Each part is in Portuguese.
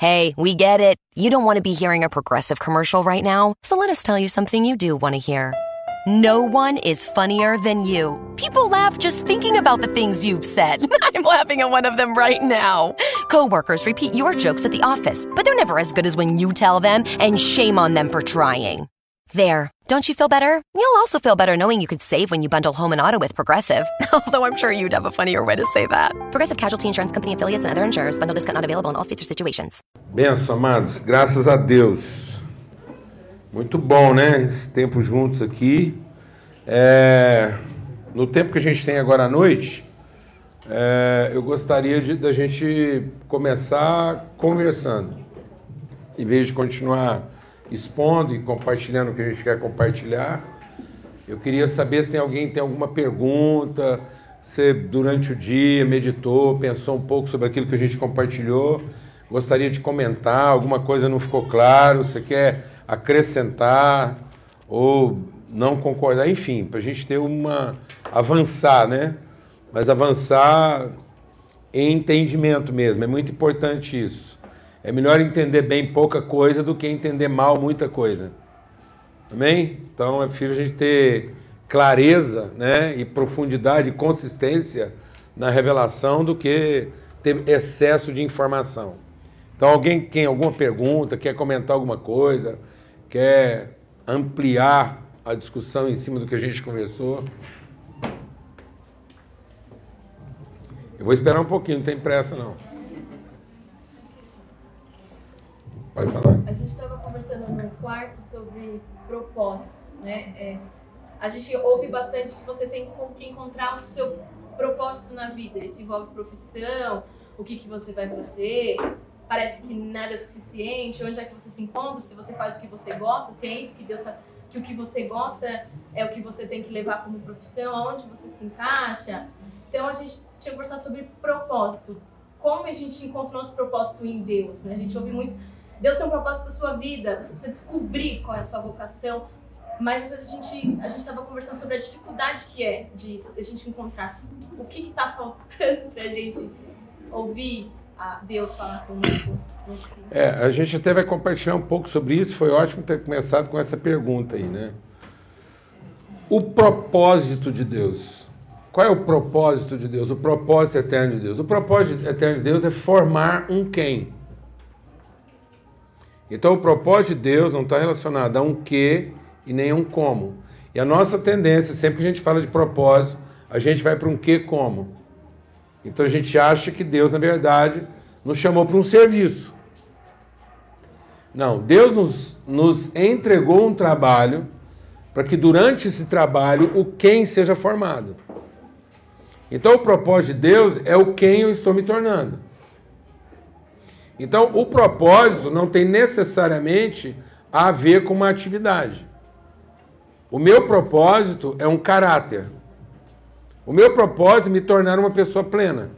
Hey, we get it. You don't want to be hearing a progressive commercial right now, so let us tell you something you do want to hear. No one is funnier than you. People laugh just thinking about the things you've said. I'm laughing at one of them right now. Coworkers repeat your jokes at the office, but they're never as good as when you tell them, and shame on them for trying. There. Don't you feel better? You'll also feel better knowing you could save when you bundle home and auto with Progressive. Although I'm sure you'd have a funnier way to say that. Progressive Casualty Insurance Company affiliates and other insurers. Bundle discount not available in all states or situations. Benção, amados. Graças a Deus. Muito bom, né? Esse tempo juntos aqui. É... No tempo que a gente tem agora à noite, é... eu gostaria de da gente começar conversando, em vez de continuar expondo e compartilhando o que a gente quer compartilhar. Eu queria saber se alguém tem alguma pergunta, se durante o dia meditou, pensou um pouco sobre aquilo que a gente compartilhou, gostaria de comentar, alguma coisa não ficou claro, você quer acrescentar ou não concordar, enfim, para a gente ter uma avançar, né? Mas avançar em entendimento mesmo, é muito importante isso. É melhor entender bem pouca coisa do que entender mal muita coisa. Amém? Então é preciso a gente ter clareza né, e profundidade e consistência na revelação do que ter excesso de informação. Então, alguém tem alguma pergunta, quer comentar alguma coisa, quer ampliar a discussão em cima do que a gente conversou? Eu vou esperar um pouquinho, não tem pressa não. Pode falar. A gente estava conversando no quarto sobre propósito, né? É, a gente ouve bastante que você tem que encontrar o seu propósito na vida. Isso envolve profissão, o que, que você vai fazer. Parece que nada é suficiente. Onde é que você se encontra? Se você faz o que você gosta, se é isso que Deus está que o que você gosta é o que você tem que levar como profissão, aonde você se encaixa. Então a gente tinha que conversar sobre propósito. Como a gente encontra o nosso propósito em Deus, né? A gente ouve muito Deus tem um propósito para sua vida, você precisa descobrir qual é a sua vocação. Mas às vezes a gente a gente estava conversando sobre a dificuldade que é de a gente encontrar o que está faltando para a gente ouvir a Deus falar conosco. É, a gente até vai compartilhar um pouco sobre isso. Foi ótimo ter começado com essa pergunta aí, né? O propósito de Deus. Qual é o propósito de Deus? O propósito eterno de Deus. O propósito eterno de Deus é formar um quem. Então o propósito de Deus não está relacionado a um que e nem um como. E a nossa tendência, sempre que a gente fala de propósito, a gente vai para um que como. Então a gente acha que Deus, na verdade, nos chamou para um serviço. Não, Deus nos, nos entregou um trabalho para que durante esse trabalho o quem seja formado. Então o propósito de Deus é o quem eu estou me tornando. Então, o propósito não tem necessariamente a ver com uma atividade. O meu propósito é um caráter. O meu propósito é me tornar uma pessoa plena.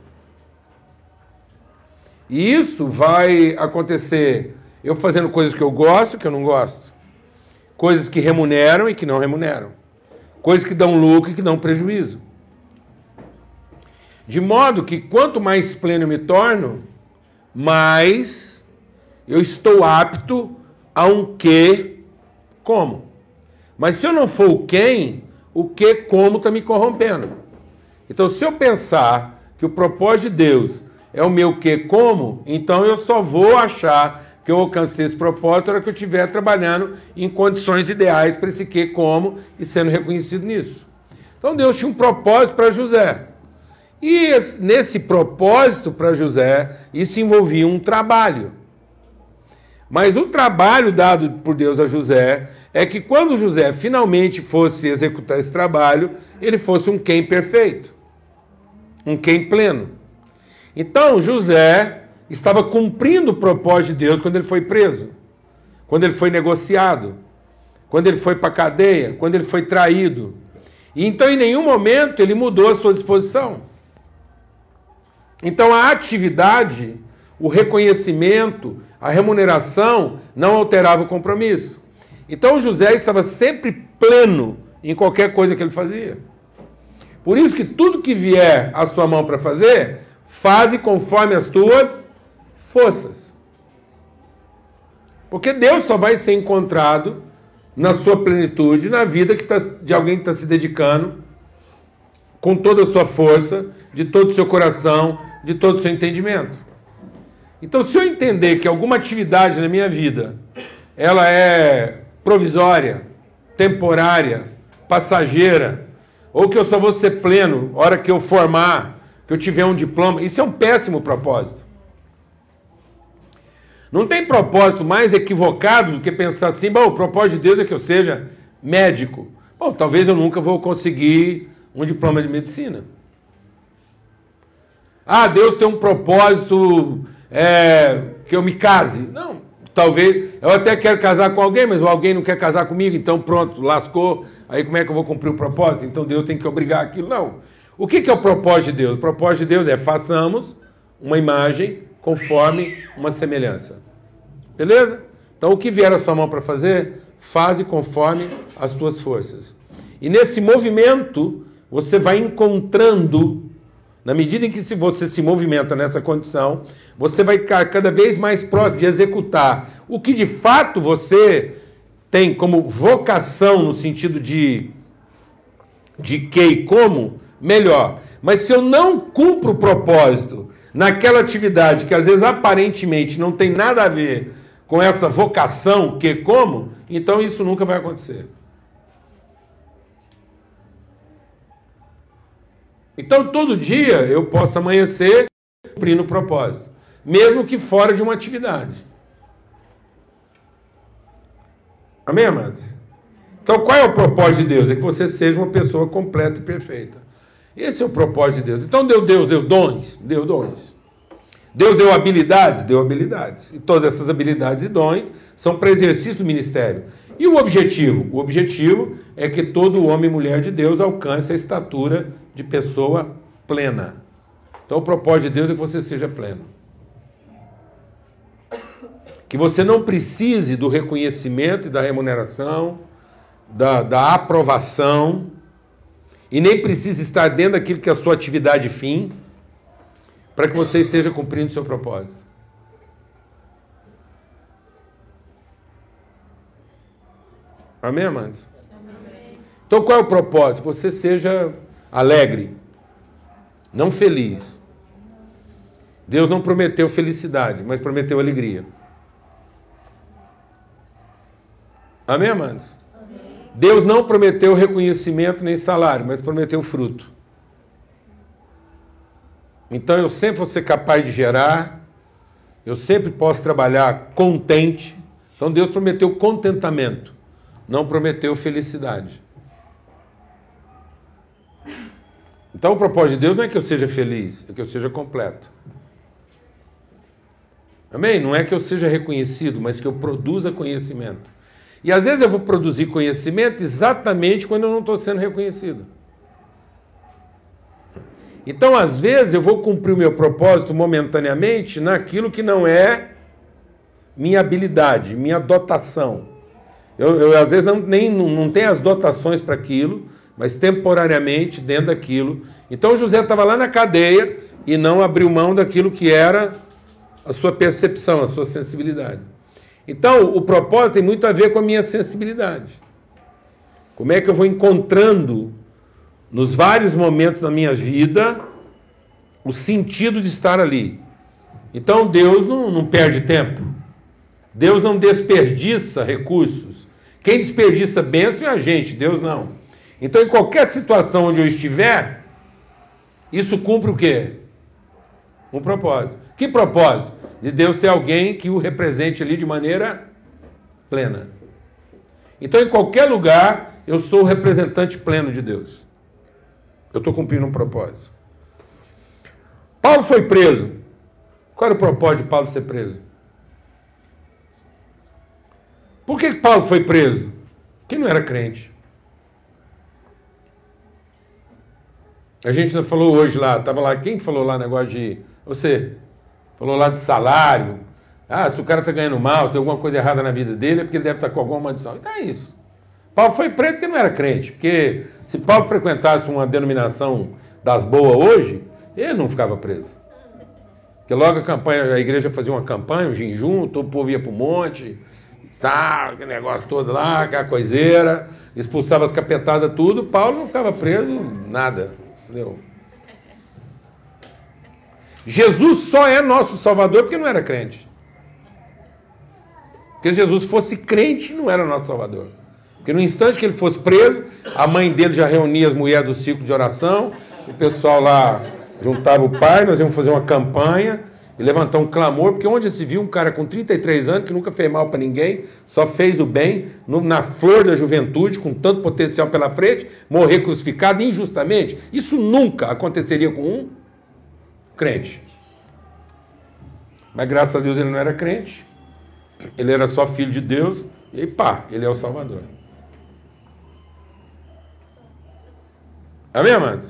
E isso vai acontecer eu fazendo coisas que eu gosto, que eu não gosto. Coisas que remuneram e que não remuneram. Coisas que dão lucro e que dão prejuízo. De modo que quanto mais pleno eu me torno, mas eu estou apto a um que como. Mas se eu não for o quem, o que como está me corrompendo. Então, se eu pensar que o propósito de Deus é o meu que como, então eu só vou achar que eu alcancei esse propósito na hora que eu estiver trabalhando em condições ideais para esse que como e sendo reconhecido nisso. Então Deus tinha um propósito para José. E nesse propósito para José, isso envolvia um trabalho. Mas o trabalho dado por Deus a José é que quando José finalmente fosse executar esse trabalho, ele fosse um quem perfeito, um quem pleno. Então José estava cumprindo o propósito de Deus quando ele foi preso, quando ele foi negociado, quando ele foi para a cadeia, quando ele foi traído. E então em nenhum momento ele mudou a sua disposição. Então a atividade, o reconhecimento, a remuneração não alterava o compromisso. Então José estava sempre pleno em qualquer coisa que ele fazia. Por isso que tudo que vier à sua mão para fazer, faze conforme as tuas forças. Porque Deus só vai ser encontrado na sua plenitude, na vida que de alguém que está se dedicando com toda a sua força, de todo o seu coração, de todo o seu entendimento. Então, se eu entender que alguma atividade na minha vida ela é provisória, temporária, passageira, ou que eu só vou ser pleno hora que eu formar, que eu tiver um diploma, isso é um péssimo propósito. Não tem propósito mais equivocado do que pensar assim, bom, o propósito de Deus é que eu seja médico. Bom, talvez eu nunca vou conseguir um diploma de medicina. Ah, Deus tem um propósito é, que eu me case. Não, talvez eu até quero casar com alguém, mas alguém não quer casar comigo, então pronto, lascou. Aí como é que eu vou cumprir o propósito? Então Deus tem que obrigar aquilo. Não. O que, que é o propósito de Deus? O propósito de Deus é façamos uma imagem conforme uma semelhança. Beleza? Então o que vier a sua mão para fazer, faze conforme as tuas forças. E nesse movimento, você vai encontrando, na medida em que você se movimenta nessa condição, você vai ficar cada vez mais próximo de executar o que de fato você tem como vocação no sentido de de que e como, melhor. Mas se eu não cumpro o propósito naquela atividade que às vezes aparentemente não tem nada a ver com essa vocação que como, então isso nunca vai acontecer. Então todo dia eu posso amanhecer cumprindo o propósito, mesmo que fora de uma atividade. Amém, amados? Então qual é o propósito de Deus? É que você seja uma pessoa completa e perfeita. Esse é o propósito de Deus. Então deu Deus, deu dons, deu dons. Deus deu habilidades? Deu habilidades. E todas essas habilidades e dons são para exercício do ministério. E o objetivo? O objetivo é que todo homem e mulher de Deus alcance a estatura de pessoa plena. Então o propósito de Deus é que você seja pleno. Que você não precise do reconhecimento e da remuneração, da, da aprovação, e nem precise estar dentro daquilo que é a sua atividade fim para que você esteja cumprindo o seu propósito. Amém, amados? Amém. Então qual é o propósito? Você seja alegre, não feliz. Deus não prometeu felicidade, mas prometeu alegria. Amém, amados? Amém. Deus não prometeu reconhecimento nem salário, mas prometeu fruto. Então eu sempre vou ser capaz de gerar, eu sempre posso trabalhar contente. Então Deus prometeu contentamento, não prometeu felicidade. Então o propósito de Deus não é que eu seja feliz, é que eu seja completo. Amém? Não é que eu seja reconhecido, mas que eu produza conhecimento. E às vezes eu vou produzir conhecimento exatamente quando eu não estou sendo reconhecido. Então, às vezes, eu vou cumprir o meu propósito momentaneamente naquilo que não é minha habilidade, minha dotação. Eu, eu às vezes, não, nem, não, não tenho as dotações para aquilo, mas temporariamente dentro daquilo. Então, José estava lá na cadeia e não abriu mão daquilo que era a sua percepção, a sua sensibilidade. Então, o propósito tem muito a ver com a minha sensibilidade. Como é que eu vou encontrando nos vários momentos da minha vida, o sentido de estar ali. Então Deus não, não perde tempo. Deus não desperdiça recursos. Quem desperdiça bênção é a gente, Deus não. Então, em qualquer situação onde eu estiver, isso cumpre o quê? Um propósito. Que propósito? De Deus ter alguém que o represente ali de maneira plena. Então, em qualquer lugar, eu sou o representante pleno de Deus. Eu estou cumprindo um propósito. Paulo foi preso. Qual era o propósito de Paulo ser preso? Por que Paulo foi preso? Porque não era crente. A gente falou hoje lá, estava lá, quem falou lá negócio de. Você falou lá de salário. Ah, se o cara está ganhando mal, tem alguma coisa errada na vida dele, é porque ele deve estar tá com alguma maldição. Então é isso. Paulo foi preso porque não era crente. Porque se Paulo frequentasse uma denominação das boas hoje, ele não ficava preso. Porque logo a campanha, a igreja fazia uma campanha, um jejum, todo o povo ia para o monte, tá, aquele negócio todo lá, aquela coiseira, expulsava as capetadas, tudo. Paulo não ficava preso, nada. Entendeu? Jesus só é nosso Salvador porque não era crente. Porque Jesus fosse crente, não era nosso Salvador. Porque no instante que ele fosse preso, a mãe dele já reunia as mulheres do ciclo de oração, o pessoal lá juntava o pai, nós íamos fazer uma campanha e levantar um clamor, porque onde se viu um cara com 33 anos que nunca fez mal para ninguém, só fez o bem, no, na flor da juventude, com tanto potencial pela frente, morrer crucificado injustamente, isso nunca aconteceria com um crente. Mas graças a Deus ele não era crente, ele era só filho de Deus, e pá, ele é o Salvador. Amém, amados?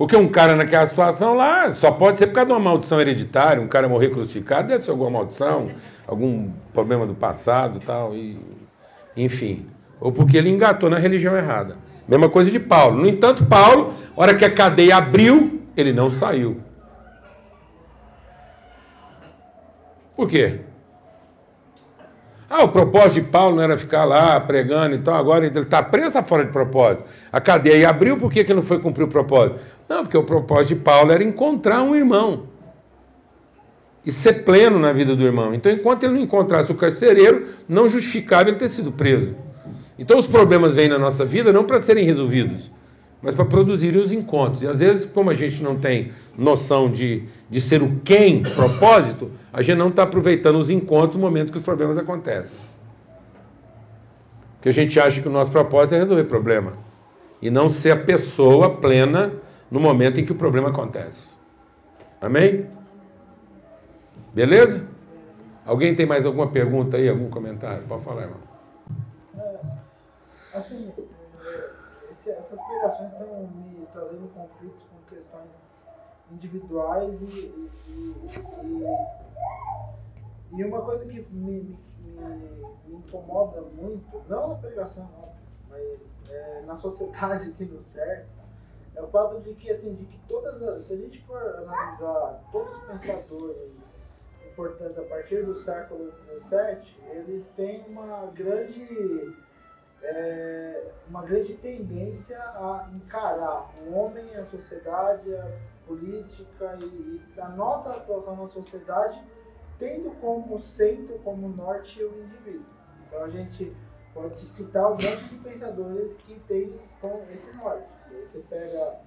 Porque um cara naquela situação lá só pode ser por causa de uma maldição hereditária, um cara morrer crucificado, deve ser alguma maldição, algum problema do passado tal, e enfim. Ou porque ele engatou na religião errada. Mesma coisa de Paulo. No entanto, Paulo, hora que a cadeia abriu, ele não saiu. Por quê? Ah, o propósito de Paulo não era ficar lá pregando e tal, agora ele está preso está fora de propósito. A cadeia abriu, por que, que não foi cumprir o propósito? Não, porque o propósito de Paulo era encontrar um irmão e ser pleno na vida do irmão. Então, enquanto ele não encontrasse o carcereiro, não justificava ele ter sido preso. Então, os problemas vêm na nossa vida não para serem resolvidos, mas para produzirem os encontros. E às vezes, como a gente não tem noção de, de ser o quem, propósito, a gente não está aproveitando os encontros no momento que os problemas acontecem. Porque a gente acha que o nosso propósito é resolver problema. E não ser a pessoa plena no momento em que o problema acontece. Amém? Beleza? Alguém tem mais alguma pergunta aí, algum comentário? Pode falar, irmão. É, assim, é, essas pregações estão me trazendo conflitos com questões individuais e, e, e, e uma coisa que me, me, me, incomoda muito, não na pregação, não, mas é, na sociedade que nos serve, é o fato de que, assim, de que todas as, se a gente for analisar todos os pensadores importantes a partir do século XVII, eles têm uma grande é, uma grande tendência a encarar o homem, a sociedade, a política e, e a nossa atuação na sociedade tendo como centro, como norte o indivíduo. Então a gente pode citar um monte de pensadores que tem com esse norte. você pega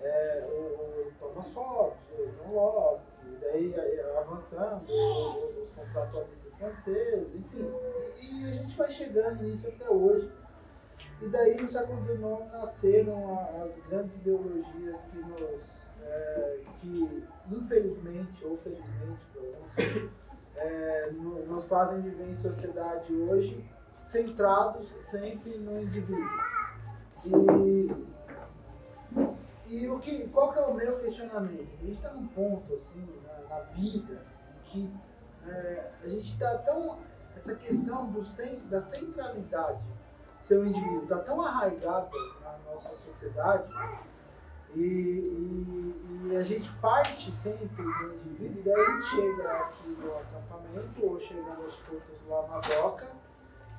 é, o, o, Thomas Hobbes, o John Locke, e daí avançando, os, contratualistas franceses, enfim. E a gente vai chegando nisso até hoje. E daí no século XIX nasceram as grandes ideologias que nos é, que infelizmente ou felizmente é, nos fazem viver em sociedade hoje centrados sempre no indivíduo. E, e o que, qual que é o meu questionamento? A gente está num ponto assim na, na vida que é, a gente está tão essa questão do, da centralidade seu indivíduo está tão arraigada na nossa sociedade e, e, e, a gente parte sempre do indivíduo, e daí a gente chega aqui no acampamento ou chega nos cultos lá na doca,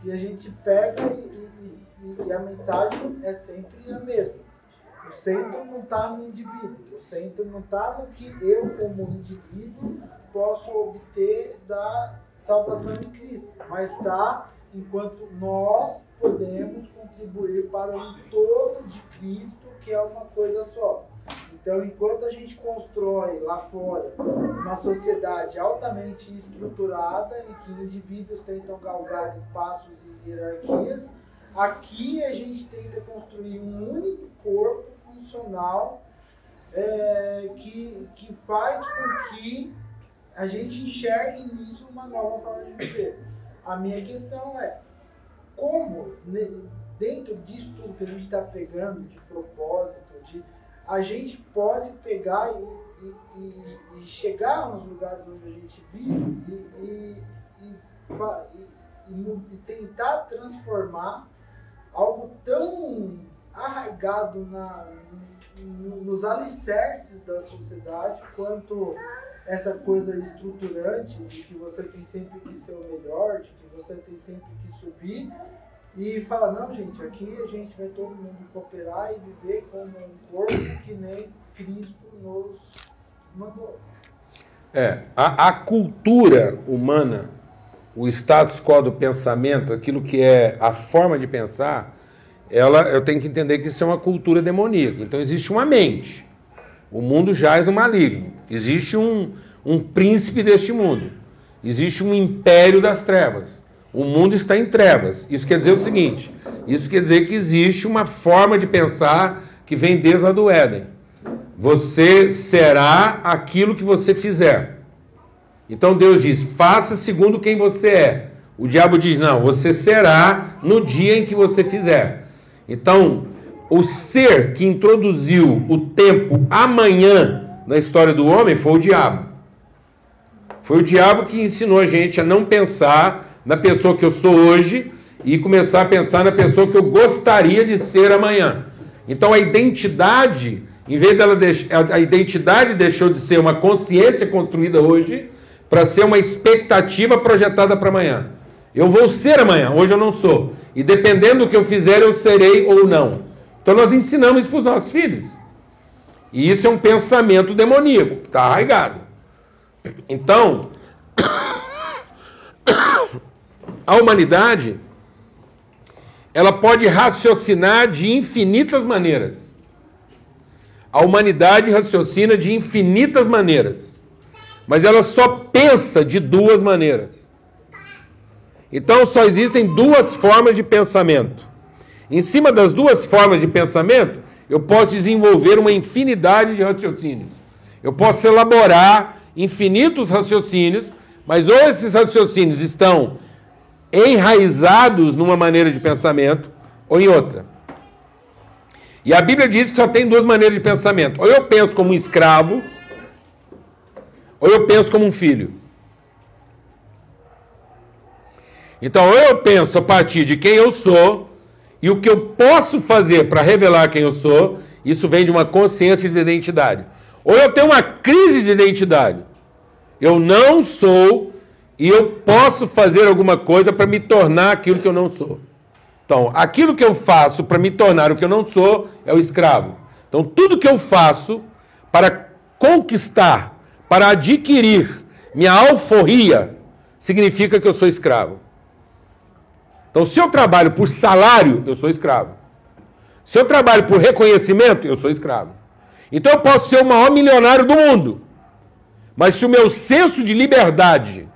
e a gente pega e, e a mensagem é sempre a mesma. O centro não está no indivíduo, o centro não está no que eu, como indivíduo, posso obter da salvação em Cristo, mas está enquanto nós podemos contribuir para um todo de Cristo, que é uma coisa só. Então, enquanto a gente constrói lá fora uma sociedade altamente estruturada, em que indivíduos tentam galgar espaços e hierarquias, aqui a gente tenta construir um único corpo funcional é, que, que faz com que a gente enxergue nisso uma nova forma de viver. A minha questão é como, dentro disso tudo que a gente está pegando, de propósito, a gente pode pegar e, e, e, chegar nos lugares onde a gente vive e, tentar transformar algo tão arraigado na, nos alicerces da sociedade quanto essa coisa estruturante de que você tem sempre que ser o melhor, de que você tem sempre que subir, e fala, não, gente, aqui a gente vai todo mundo cooperar e viver como um corpo que nem Cristo nos mandou. É, a, a cultura humana, o status quo do pensamento, aquilo que é a forma de pensar, ela, eu tenho que entender que isso é uma cultura demoníaca. Então existe uma mente. O mundo jaz no maligno. Existe um, um príncipe deste mundo. Existe um império das trevas. O mundo está em trevas. Isso quer dizer o seguinte: isso quer dizer que existe uma forma de pensar que vem desde lá do Éden. Você será aquilo que você fizer. Então Deus diz: faça segundo quem você é. O diabo diz: não, você será no dia em que você fizer. Então, o ser que introduziu o tempo amanhã na história do homem foi o diabo. Foi o diabo que ensinou a gente a não pensar na pessoa que eu sou hoje e começar a pensar na pessoa que eu gostaria de ser amanhã. Então a identidade, em vez dela deixar, a identidade deixou de ser uma consciência construída hoje para ser uma expectativa projetada para amanhã. Eu vou ser amanhã, hoje eu não sou. E dependendo do que eu fizer, eu serei ou não. Então nós ensinamos isso para os nossos filhos. E isso é um pensamento demoníaco, está arraigado. Então, a humanidade ela pode raciocinar de infinitas maneiras. A humanidade raciocina de infinitas maneiras, mas ela só pensa de duas maneiras. Então só existem duas formas de pensamento. Em cima das duas formas de pensamento, eu posso desenvolver uma infinidade de raciocínios. Eu posso elaborar infinitos raciocínios, mas ou esses raciocínios estão enraizados numa maneira de pensamento ou em outra. E a Bíblia diz que só tem duas maneiras de pensamento: ou eu penso como um escravo, ou eu penso como um filho. Então, ou eu penso a partir de quem eu sou e o que eu posso fazer para revelar quem eu sou, isso vem de uma consciência de identidade. Ou eu tenho uma crise de identidade. Eu não sou e eu posso fazer alguma coisa para me tornar aquilo que eu não sou. Então, aquilo que eu faço para me tornar o que eu não sou é o escravo. Então, tudo que eu faço para conquistar, para adquirir minha alforria, significa que eu sou escravo. Então, se eu trabalho por salário, eu sou escravo. Se eu trabalho por reconhecimento, eu sou escravo. Então, eu posso ser o maior milionário do mundo. Mas se o meu senso de liberdade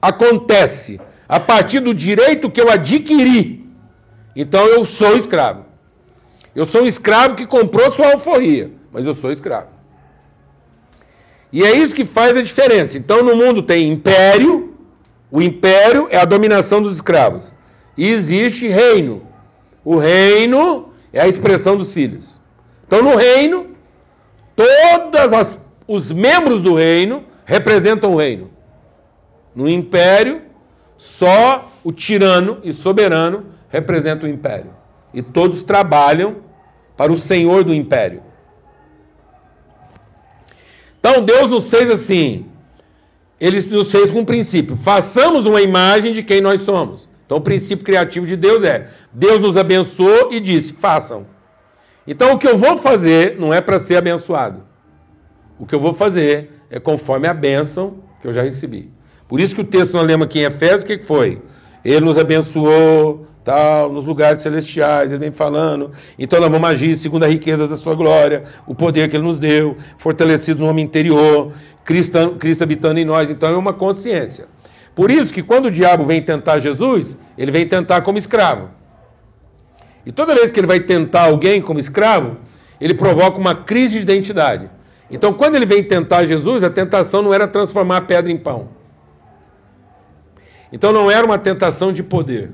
acontece a partir do direito que eu adquiri, então eu sou escravo. Eu sou um escravo que comprou sua alforria, mas eu sou escravo. E é isso que faz a diferença. Então no mundo tem império, o império é a dominação dos escravos. E existe reino. O reino é a expressão dos filhos. Então no reino, todos os membros do reino representam o reino. No império, só o tirano e soberano representa o império. E todos trabalham para o senhor do império. Então Deus nos fez assim. Ele nos fez com um princípio. Façamos uma imagem de quem nós somos. Então o princípio criativo de Deus é: Deus nos abençoou e disse: façam. Então o que eu vou fazer não é para ser abençoado. O que eu vou fazer é conforme a bênção que eu já recebi. Por isso que o texto nós lemos aqui em Efésios, o que foi? Ele nos abençoou, tal, nos lugares celestiais, ele vem falando. Então nós vamos agir segundo a riqueza da sua glória, o poder que ele nos deu, fortalecido no homem interior, Cristo, Cristo habitando em nós. Então é uma consciência. Por isso que quando o diabo vem tentar Jesus, ele vem tentar como escravo. E toda vez que ele vai tentar alguém como escravo, ele provoca uma crise de identidade. Então, quando ele vem tentar Jesus, a tentação não era transformar a pedra em pão. Então não era uma tentação de poder.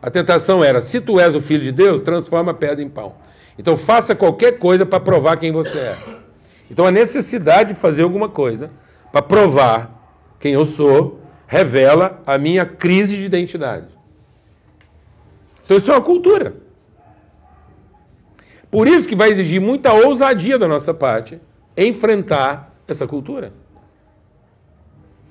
A tentação era: se tu és o filho de Deus, transforma a pedra em pão. Então faça qualquer coisa para provar quem você é. Então a necessidade de fazer alguma coisa para provar quem eu sou revela a minha crise de identidade. Então isso é uma cultura. Por isso que vai exigir muita ousadia da nossa parte enfrentar essa cultura.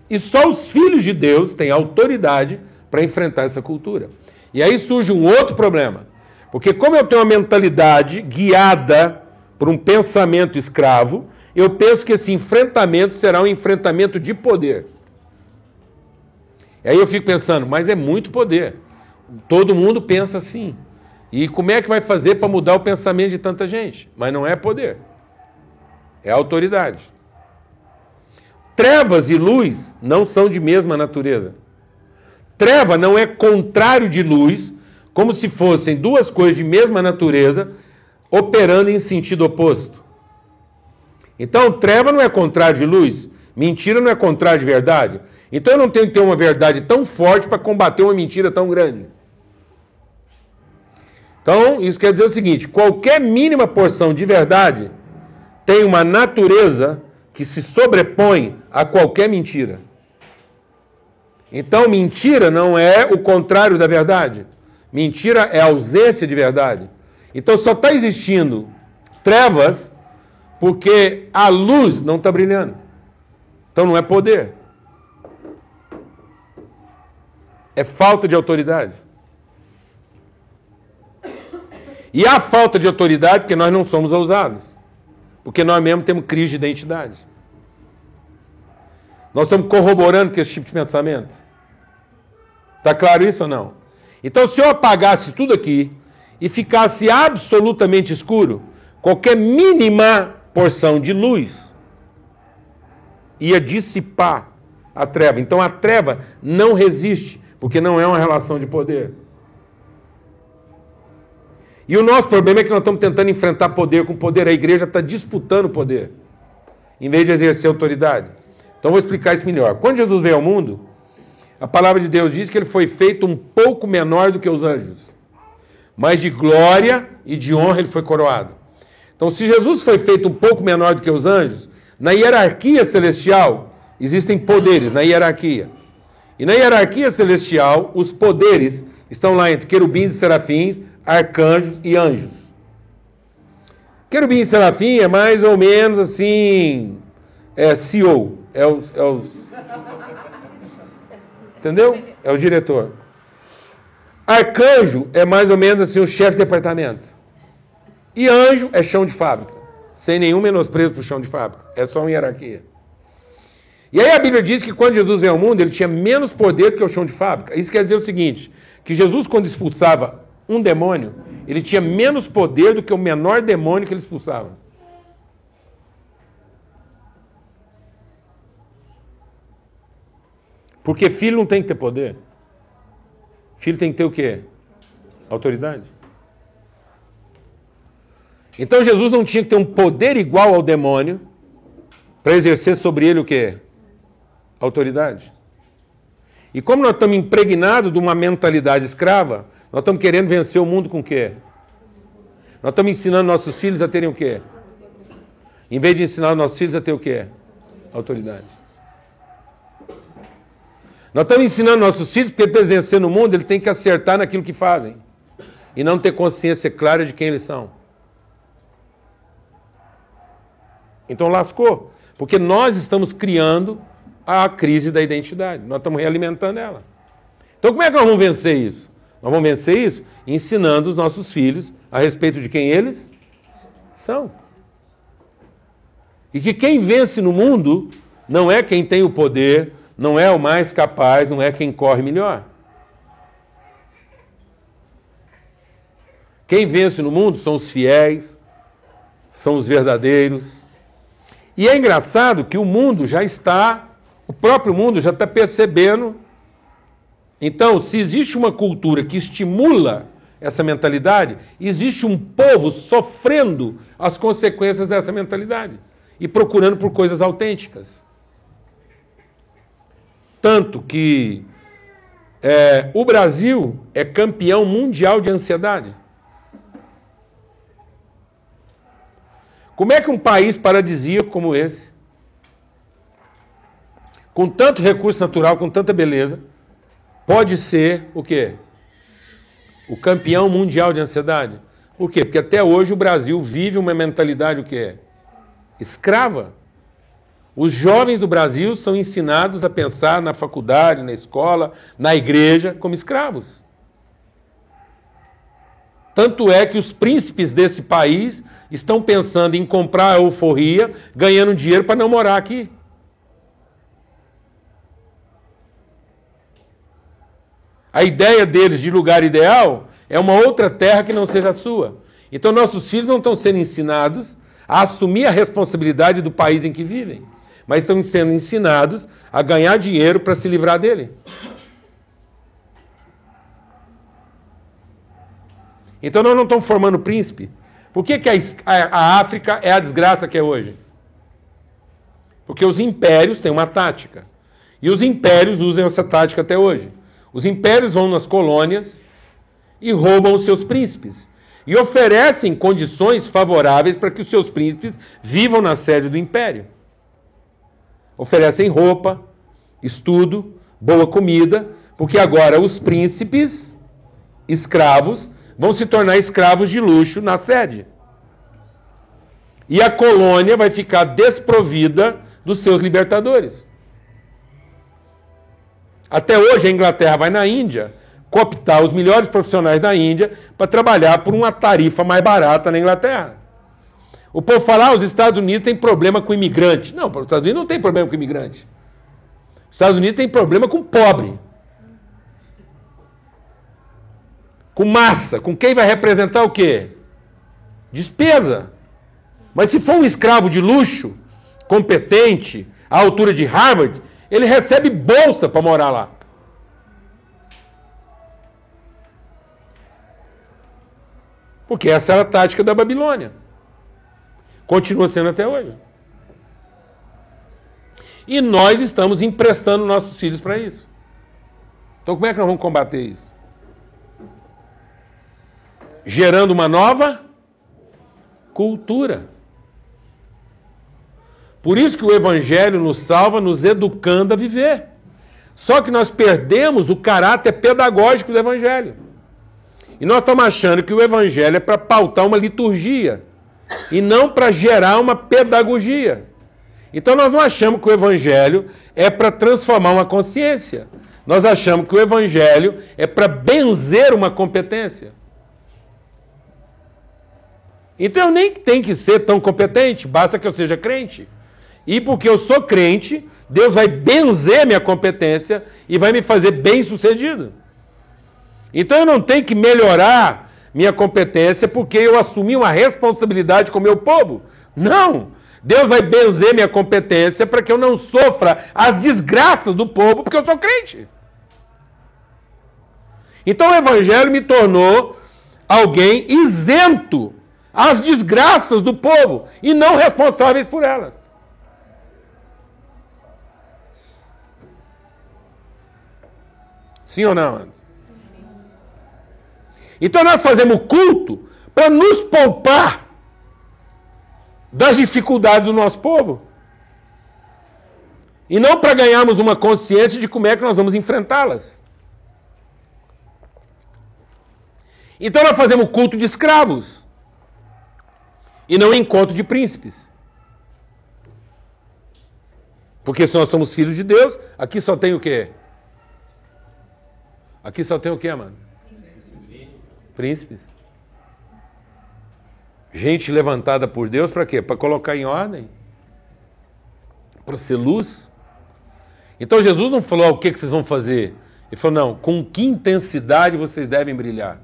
E só os filhos de Deus têm autoridade para enfrentar essa cultura. E aí surge um outro problema. Porque, como eu tenho uma mentalidade guiada por um pensamento escravo, eu penso que esse enfrentamento será um enfrentamento de poder. E aí eu fico pensando, mas é muito poder. Todo mundo pensa assim. E como é que vai fazer para mudar o pensamento de tanta gente? Mas não é poder, é autoridade. Trevas e luz não são de mesma natureza. Treva não é contrário de luz, como se fossem duas coisas de mesma natureza operando em sentido oposto. Então, treva não é contrário de luz, mentira não é contrário de verdade. Então, eu não tenho que ter uma verdade tão forte para combater uma mentira tão grande. Então, isso quer dizer o seguinte: qualquer mínima porção de verdade tem uma natureza que se sobrepõe a qualquer mentira. Então, mentira não é o contrário da verdade. Mentira é ausência de verdade. Então, só está existindo trevas porque a luz não está brilhando. Então, não é poder. É falta de autoridade. E há falta de autoridade porque nós não somos ousados. Porque nós mesmos temos crise de identidade. Nós estamos corroborando com esse tipo de pensamento. Está claro isso ou não? Então, se eu apagasse tudo aqui e ficasse absolutamente escuro, qualquer mínima porção de luz ia dissipar a treva. Então, a treva não resiste, porque não é uma relação de poder. E o nosso problema é que nós estamos tentando enfrentar poder com poder. A igreja está disputando poder, em vez de exercer autoridade. Então vou explicar isso melhor. Quando Jesus veio ao mundo, a palavra de Deus diz que ele foi feito um pouco menor do que os anjos. Mas de glória e de honra ele foi coroado. Então, se Jesus foi feito um pouco menor do que os anjos, na hierarquia celestial existem poderes na hierarquia. E na hierarquia celestial, os poderes estão lá entre querubins e serafins, arcanjos e anjos. Querubim e serafim é mais ou menos assim, é CEO, é os, é os entendeu? É o diretor. Arcanjo é mais ou menos assim o chefe de departamento. E anjo é chão de fábrica, sem nenhum menosprezo para o chão de fábrica, é só uma hierarquia. E aí a Bíblia diz que quando Jesus veio ao mundo, ele tinha menos poder do que o chão de fábrica. Isso quer dizer o seguinte, que Jesus quando expulsava um demônio, ele tinha menos poder do que o menor demônio que ele expulsava. Porque filho não tem que ter poder. Filho tem que ter o quê? Autoridade. Então Jesus não tinha que ter um poder igual ao demônio para exercer sobre ele o quê? Autoridade. E como nós estamos impregnados de uma mentalidade escrava, nós estamos querendo vencer o mundo com o quê? Nós estamos ensinando nossos filhos a terem o quê? Em vez de ensinar os nossos filhos a ter o quê? Autoridade. Nós estamos ensinando nossos filhos, porque para eles vencer no mundo, eles têm que acertar naquilo que fazem. E não ter consciência clara de quem eles são. Então lascou. Porque nós estamos criando a crise da identidade. Nós estamos realimentando ela. Então como é que nós vamos vencer isso? Nós vamos vencer isso ensinando os nossos filhos a respeito de quem eles são. E que quem vence no mundo não é quem tem o poder, não é o mais capaz, não é quem corre melhor. Quem vence no mundo são os fiéis, são os verdadeiros. E é engraçado que o mundo já está, o próprio mundo já está percebendo então, se existe uma cultura que estimula essa mentalidade, existe um povo sofrendo as consequências dessa mentalidade e procurando por coisas autênticas. Tanto que é, o Brasil é campeão mundial de ansiedade. Como é que um país paradisíaco como esse, com tanto recurso natural, com tanta beleza, pode ser o quê? O campeão mundial de ansiedade. Por quê? Porque até hoje o Brasil vive uma mentalidade o quê? Escrava. Os jovens do Brasil são ensinados a pensar na faculdade, na escola, na igreja, como escravos. Tanto é que os príncipes desse país estão pensando em comprar a euforia, ganhando dinheiro para não morar aqui. A ideia deles de lugar ideal é uma outra terra que não seja a sua. Então nossos filhos não estão sendo ensinados a assumir a responsabilidade do país em que vivem, mas estão sendo ensinados a ganhar dinheiro para se livrar dele. Então nós não estamos formando príncipe. Por que, que a, a, África é a desgraça que é hoje? Porque os impérios têm uma tática. E os impérios usam essa tática até hoje. Os impérios vão nas colônias e roubam os seus príncipes. E oferecem condições favoráveis para que os seus príncipes vivam na sede do império. Oferecem roupa, estudo, boa comida, porque agora os príncipes escravos vão se tornar escravos de luxo na sede. E a colônia vai ficar desprovida dos seus libertadores. Até hoje a Inglaterra vai na Índia cooptar os melhores profissionais da Índia para trabalhar por uma tarifa mais barata na Inglaterra. O povo fala, ah, os Estados Unidos têm problema com imigrante. Não, os Estados Unidos não tem problema com imigrante. Os Estados Unidos tem problema com pobre. Com massa. Com quem vai representar o quê? Despesa. Mas se for um escravo de luxo, competente, à altura de Harvard, ele recebe bolsa para morar lá. Porque essa era a tática da Babilônia. Continua sendo até hoje. E nós estamos emprestando nossos filhos para isso. Então, como é que nós vamos combater isso? Gerando uma nova cultura. Por isso que o Evangelho nos salva, nos educando a viver. Só que nós perdemos o caráter pedagógico do Evangelho. E nós estamos achando que o Evangelho é para pautar uma liturgia e não para gerar uma pedagogia. Então nós não achamos que o Evangelho é para transformar uma consciência. Nós achamos que o Evangelho é para benzer uma competência. Então eu nem tenho que ser tão competente, basta que eu seja crente. E porque eu sou crente, Deus vai benzer minha competência e vai me fazer bem sucedido. Então eu não tenho que melhorar minha competência porque eu assumi uma responsabilidade com o meu povo. Não! Deus vai benzer minha competência para que eu não sofra as desgraças do povo porque eu sou crente. Então o Evangelho me tornou alguém isento às desgraças do povo e não responsáveis por elas. Sim ou não? Então nós fazemos culto para nos poupar das dificuldades do nosso povo. E não para ganharmos uma consciência de como é que nós vamos enfrentá-las. Então nós fazemos culto de escravos e não encontro de príncipes. Porque se nós somos filhos de Deus, aqui só tem o quê? Aqui só tem o que, mano? Príncipes. Gente levantada por Deus para quê? Para colocar em ordem. Para ser luz. Então Jesus não falou ah, o que, que vocês vão fazer. Ele falou, não, com que intensidade vocês devem brilhar.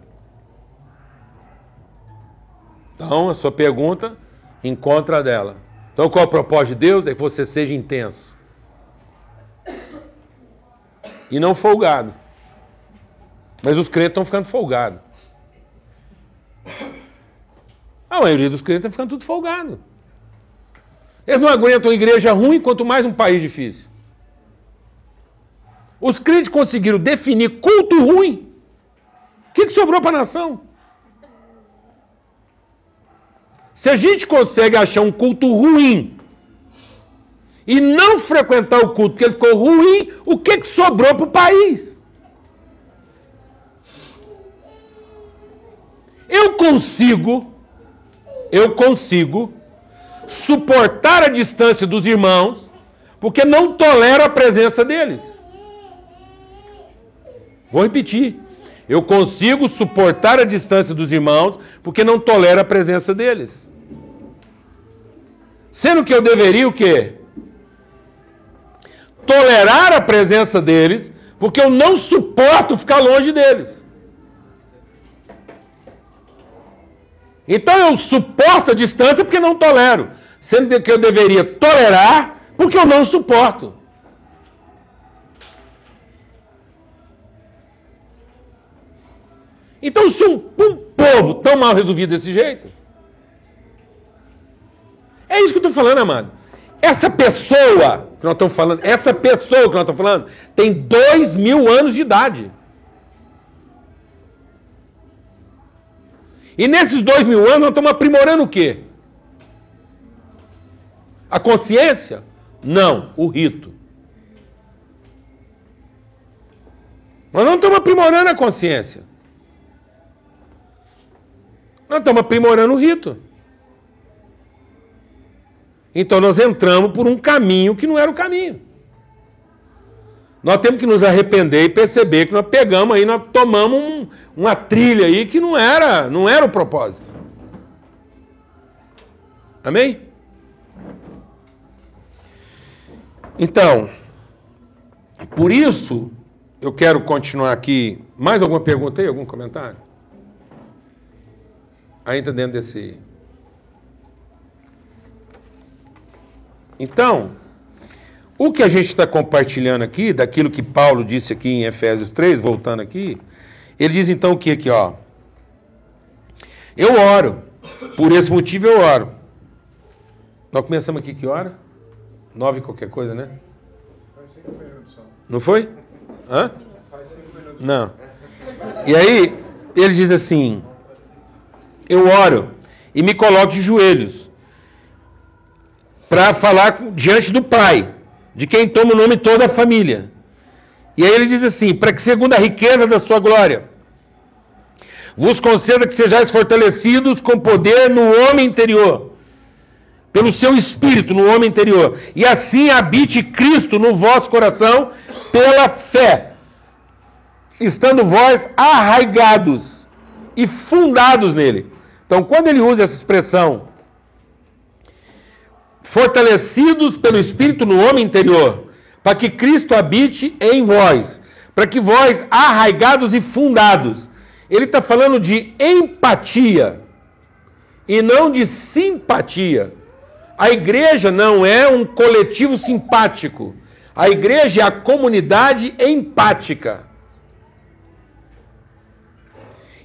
Então, a sua pergunta, encontra dela. Então, qual é o propósito de Deus? É que você seja intenso. E não folgado. Mas os crentes estão ficando folgados. A maioria dos crentes está ficando tudo folgado. Eles não aguentam igreja ruim, quanto mais um país difícil. Os crentes conseguiram definir culto ruim. O que, que sobrou para a nação? Se a gente consegue achar um culto ruim e não frequentar o culto porque ele ficou ruim, o que, que sobrou para o país? Eu consigo, eu consigo suportar a distância dos irmãos porque não tolero a presença deles. Vou repetir. Eu consigo suportar a distância dos irmãos porque não tolero a presença deles. Sendo que eu deveria o quê? Tolerar a presença deles, porque eu não suporto ficar longe deles. Então eu suporto a distância porque não tolero, sendo que eu deveria tolerar porque eu não suporto. Então, se um, um povo tão mal resolvido desse jeito, é isso que eu estou falando, amado. Essa pessoa que nós estamos falando, essa pessoa que nós estamos falando, tem dois mil anos de idade. E nesses dois mil anos nós estamos aprimorando o quê? A consciência? Não, o rito. Nós não estamos aprimorando a consciência. Nós estamos aprimorando o rito. Então nós entramos por um caminho que não era o caminho. Nós temos que nos arrepender e perceber que nós pegamos aí, nós tomamos um, uma trilha aí que não era, não era o propósito. Amém? Então, por isso, eu quero continuar aqui. Mais alguma pergunta aí? Algum comentário? Ainda dentro desse. Então, o que a gente está compartilhando aqui, daquilo que Paulo disse aqui em Efésios 3, voltando aqui, ele diz então o que aqui, ó? Eu oro. Por esse motivo eu oro. Nós começamos aqui que hora? Nove qualquer coisa, né? Não foi? Hã? Não. E aí, ele diz assim: eu oro e me coloco de joelhos para falar diante do Pai, de quem toma o nome toda a família. E aí ele diz assim: para que, segundo a riqueza da sua glória, vos conceda que sejais fortalecidos com poder no homem interior, pelo seu espírito no homem interior, e assim habite Cristo no vosso coração pela fé, estando vós arraigados e fundados nele então, quando ele usa essa expressão, fortalecidos pelo Espírito no homem interior, para que Cristo habite em vós, para que vós, arraigados e fundados, ele está falando de empatia e não de simpatia. A igreja não é um coletivo simpático. A igreja é a comunidade empática.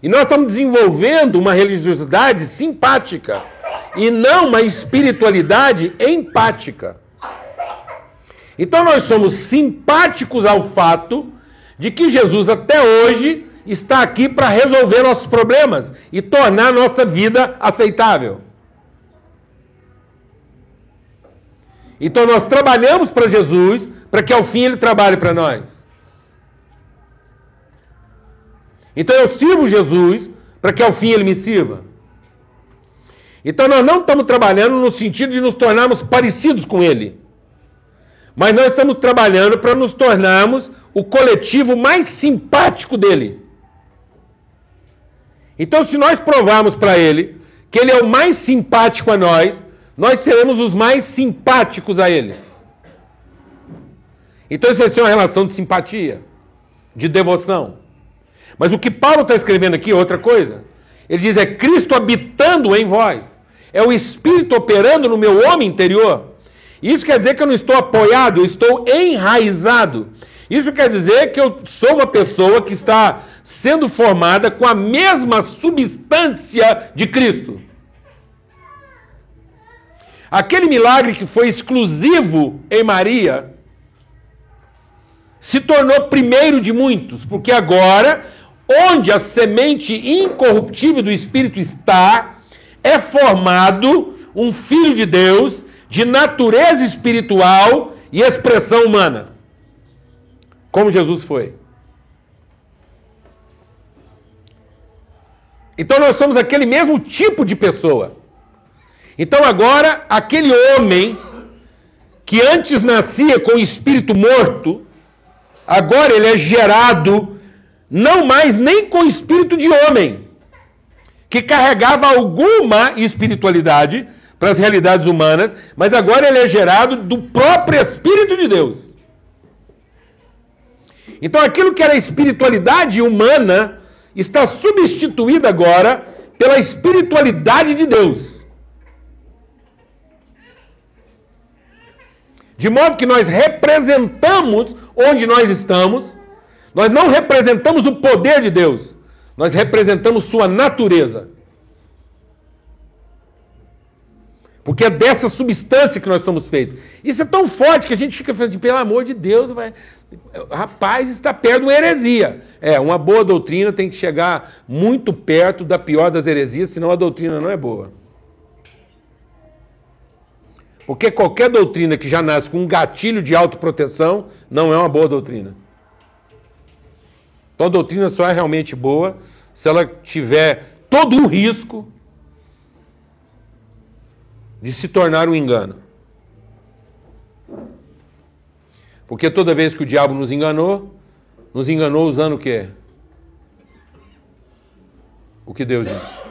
E nós estamos desenvolvendo uma religiosidade simpática e não uma espiritualidade empática. Então nós somos simpáticos ao fato de que Jesus até hoje está aqui para resolver nossos problemas e tornar nossa vida aceitável. Então nós trabalhamos para Jesus para que ao fim ele trabalhe para nós. Então eu sirvo Jesus para que ao fim ele me sirva. Então nós não estamos trabalhando no sentido de nos tornarmos parecidos com ele. Mas nós estamos trabalhando para nos tornarmos o coletivo mais simpático dele. Então, se nós provarmos para ele que ele é o mais simpático a nós, nós seremos os mais simpáticos a ele. Então, isso vai ser uma relação de simpatia, de devoção. Mas o que Paulo está escrevendo aqui é outra coisa. Ele diz: é Cristo habitando em vós. É o Espírito operando no meu homem interior. Isso quer dizer que eu não estou apoiado, eu estou enraizado. Isso quer dizer que eu sou uma pessoa que está sendo formada com a mesma substância de Cristo. Aquele milagre que foi exclusivo em Maria se tornou primeiro de muitos, porque agora onde a semente incorruptível do Espírito está, é formado um filho de Deus de natureza espiritual e expressão humana. Como Jesus foi. Então nós somos aquele mesmo tipo de pessoa. Então agora, aquele homem que antes nascia com o espírito morto, agora ele é gerado não mais nem com espírito de homem, que carregava alguma espiritualidade para as realidades humanas, mas agora ele é gerado do próprio Espírito de Deus. Então aquilo que era espiritualidade humana está substituído agora pela espiritualidade de Deus. De modo que nós representamos onde nós estamos, nós não representamos o poder de Deus, nós representamos sua natureza. Porque é dessa substância que nós somos feitos. Isso é tão forte que a gente fica falando, pelo amor de Deus, vai... rapaz, está perto de uma heresia. É, uma boa doutrina tem que chegar muito perto da pior das heresias, senão a doutrina não é boa. Porque qualquer doutrina que já nasce com um gatilho de autoproteção não é uma boa doutrina. Então a doutrina só é realmente boa se ela tiver todo um risco de se tornar um engano. Porque toda vez que o diabo nos enganou, nos enganou usando o quê? O que Deus disse.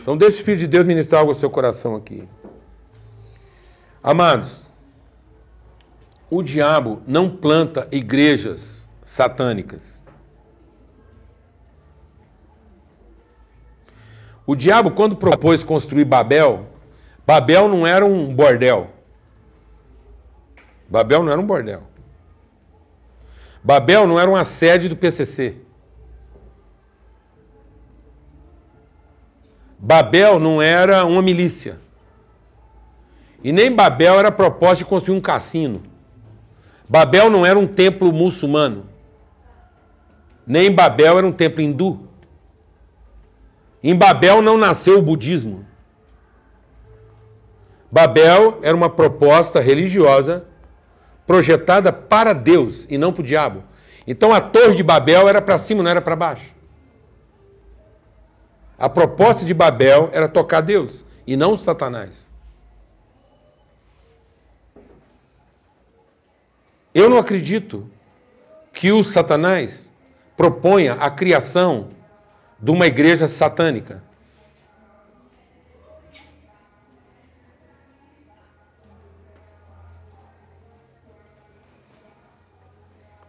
Então deixe o Espírito de Deus ministrar algo ao seu coração aqui. Amados, o diabo não planta igrejas satânicas. O diabo, quando propôs construir Babel, Babel não era um bordel. Babel não era um bordel. Babel não era uma sede do PCC. Babel não era uma milícia. E nem Babel era proposta de construir um cassino. Babel não era um templo muçulmano. Nem Babel era um templo hindu. Em Babel não nasceu o budismo. Babel era uma proposta religiosa projetada para Deus e não para o diabo. Então a torre de Babel era para cima, não era para baixo. A proposta de Babel era tocar Deus e não Satanás. Eu não acredito que o Satanás proponha a criação de uma igreja satânica.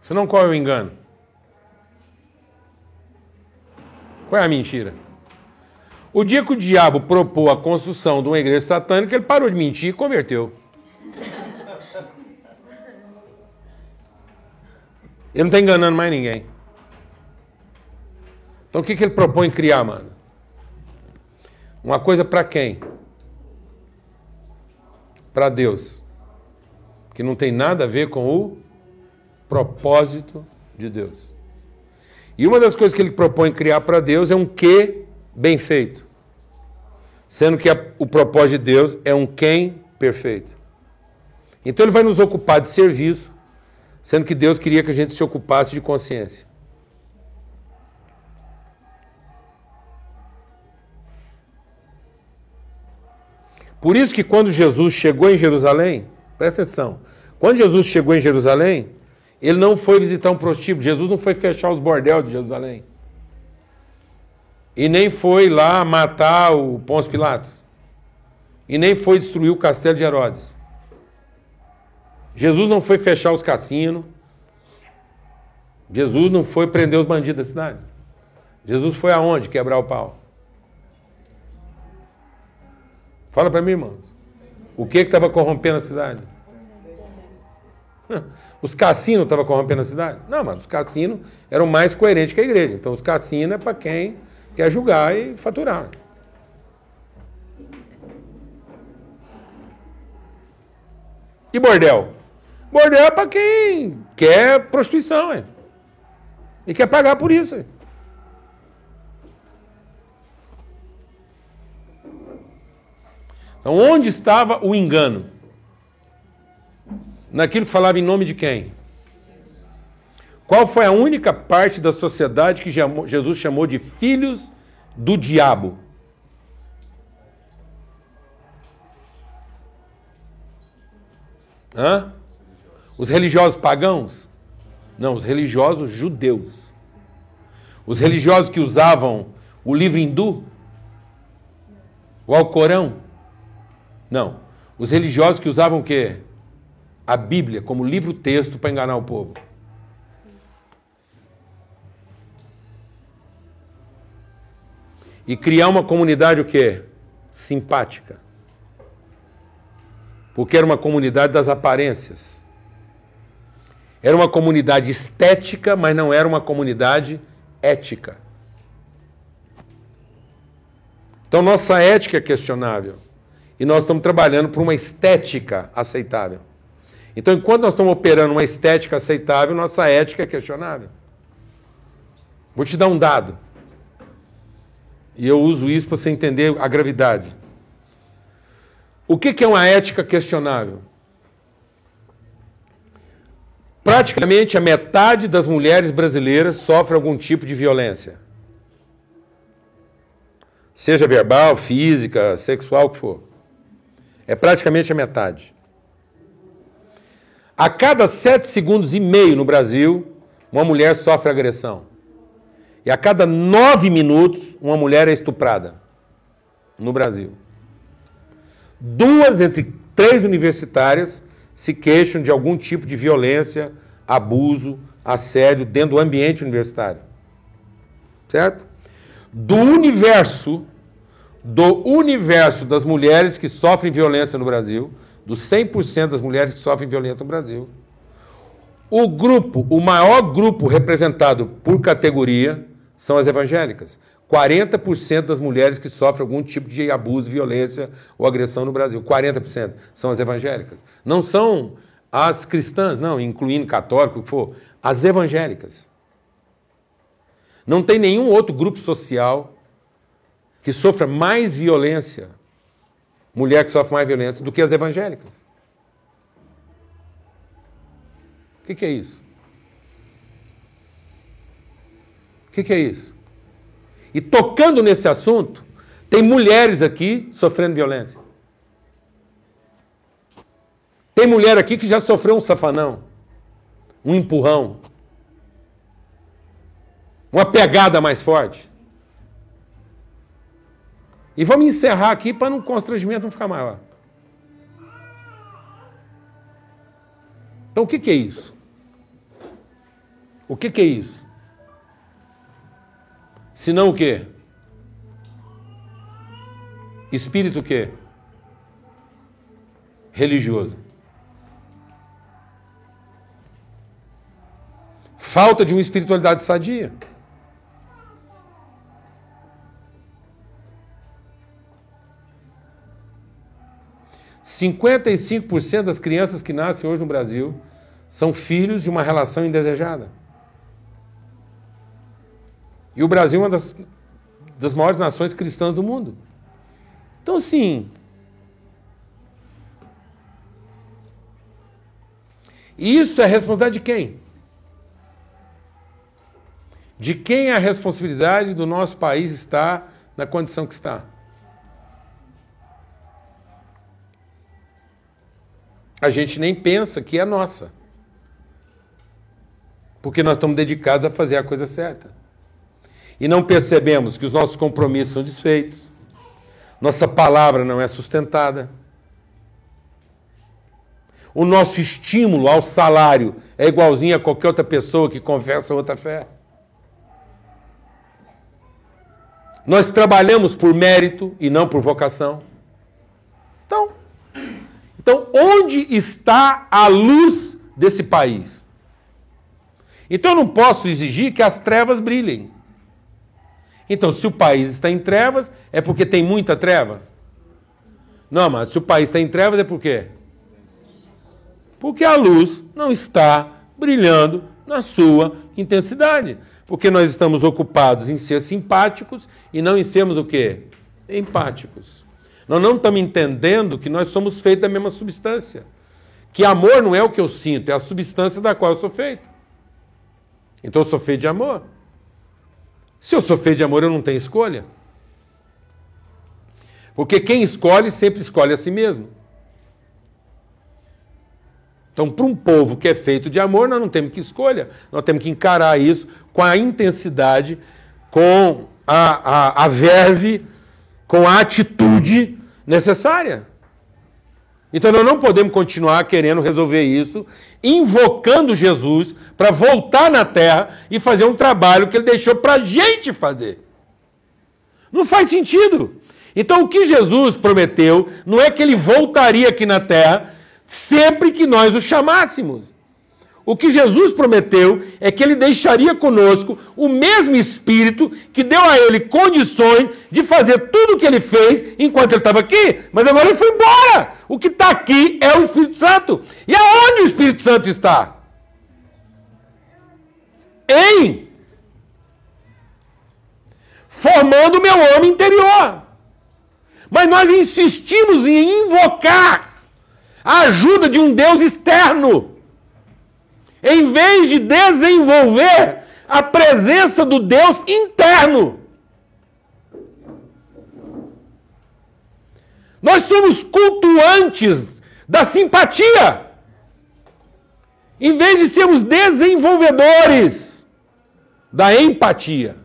Senão qual é o engano? Qual é a mentira? O dia que o diabo propôs a construção de uma igreja satânica, ele parou de mentir e converteu. Ele não está enganando mais ninguém. Então o que, que ele propõe criar, mano? Uma coisa para quem? Para Deus. Que não tem nada a ver com o propósito de Deus. E uma das coisas que ele propõe criar para Deus é um que bem feito. Sendo que a, o propósito de Deus é um quem perfeito. Então ele vai nos ocupar de serviço, sendo que Deus queria que a gente se ocupasse de consciência. Por isso que quando Jesus chegou em Jerusalém, presta atenção, quando Jesus chegou em Jerusalém, ele não foi visitar um prostíbulo, Jesus não foi fechar os bordéis de Jerusalém. E nem foi lá matar o Pôncio Pilatos. E nem foi destruir o castelo de Herodes. Jesus não foi fechar os cassinos. Jesus não foi prender os bandidos da cidade. Jesus foi aonde quebrar o pau? Fala para mim, irmãos. O que estava corrompendo a cidade? Os cassinos estavam corrompendo a cidade? Não, mas os cassinos eram mais coerentes que a igreja. Então, os cassinos é para quem quer julgar e faturar. E bordel? Bordel é para quem quer prostituição, é. E quer pagar por isso. Então, onde estava o engano? Naquilo que falava em nome de quem? Qual foi a única parte da sociedade que Jesus chamou de filhos do diabo? Hã? Os religiosos pagãos? Não, os religiosos judeus. Os religiosos que usavam o livro hindu? O Alcorão? Não. Os religiosos que usavam o quê? A Bíblia como livro-texto para enganar o povo. E criar uma comunidade o quê? Simpática. Porque era uma comunidade das aparências. Era uma comunidade estética, mas não era uma comunidade ética. Então nossa ética é questionável. E nós estamos trabalhando por uma estética aceitável. Então, enquanto nós estamos operando uma estética aceitável, nossa ética é questionável. Vou te dar um dado. E eu uso isso para você entender a gravidade. O que é uma ética questionável? Praticamente a metade das mulheres brasileiras sofre algum tipo de violência. Seja verbal, física, sexual, o que for. É praticamente a metade. A cada sete segundos e meio no Brasil, uma mulher sofre agressão. E a cada nove minutos, uma mulher é estuprada no Brasil. Duas entre três universitárias se queixam de algum tipo de violência, abuso, assédio dentro do ambiente universitário. Certo? Do universo, do universo das mulheres que sofrem violência no Brasil, dos 100% das mulheres que sofrem violência no Brasil, o grupo, o maior grupo representado por categoria são as evangélicas. 40% das mulheres que sofrem algum tipo de abuso, violência ou agressão no Brasil. 40% são as evangélicas. Não são as cristãs, não, incluindo católico, o que for. As evangélicas. Não tem nenhum outro grupo social que sofra mais violência, mulher que sofre mais violência, do que as evangélicas. O que, que é isso? O que, que é isso? E tocando nesse assunto, tem mulheres aqui sofrendo violência. Tem mulher aqui que já sofreu um safanão, um empurrão, uma pegada mais forte. E vamos encerrar aqui para o constrangimento não ficar maior. Então o que, que é isso? O que, que é isso? Senão o quê? Espírito o quê? Religioso. Falta de uma espiritualidade sadia. Cinquenta e cinco por cento das crianças que nascem hoje no Brasil são filhos de uma relação indesejada. E o Brasil é uma das, das maiores nações cristãs do mundo. Então, assim. Isso é responsabilidade de quem? De quem a responsabilidade do nosso país está na condição que está? A gente nem pensa que é nossa. Porque nós estamos dedicados a fazer a coisa certa e não percebemos que os nossos compromissos são desfeitos, nossa palavra não é sustentada, o nosso estímulo ao salário é igualzinho a qualquer outra pessoa que confessa outra fé. Nós trabalhamos por mérito e não por vocação. Então, então onde está a luz desse país? Então eu não posso exigir que as trevas brilhem. Então, se o país está em trevas, é porque tem muita treva? Não, mas se o país está em trevas, é por quê? Porque a luz não está brilhando na sua intensidade. Porque nós estamos ocupados em ser simpáticos e não em sermos o quê? Empáticos. Nós não estamos entendendo que nós somos feitos da mesma substância. Que amor não é o que eu sinto, é a substância da qual eu sou feito. Então eu sou feito de amor. Se eu sou feito de amor, eu não tenho escolha. Porque quem escolhe sempre escolhe a si mesmo. Então, para um povo que é feito de amor, nós não temos que escolha, nós temos que encarar isso com a intensidade, com a, a, a verve, com a atitude necessária. Então nós não podemos continuar querendo resolver isso, invocando Jesus para voltar na terra e fazer um trabalho que ele deixou para a gente fazer. Não faz sentido. Então o que Jesus prometeu não é que ele voltaria aqui na terra sempre que nós o chamássemos. O que Jesus prometeu é que ele deixaria conosco o mesmo Espírito que deu a ele condições de fazer tudo o que ele fez enquanto ele estava aqui, mas agora ele foi embora. O que está aqui é o Espírito Santo. E aonde o Espírito Santo está? Em formando o meu homem interior. Mas nós insistimos em invocar a ajuda de um Deus externo em vez de desenvolver a presença do Deus interno. Nós somos cultuantes da simpatia, em vez de sermos desenvolvedores da empatia.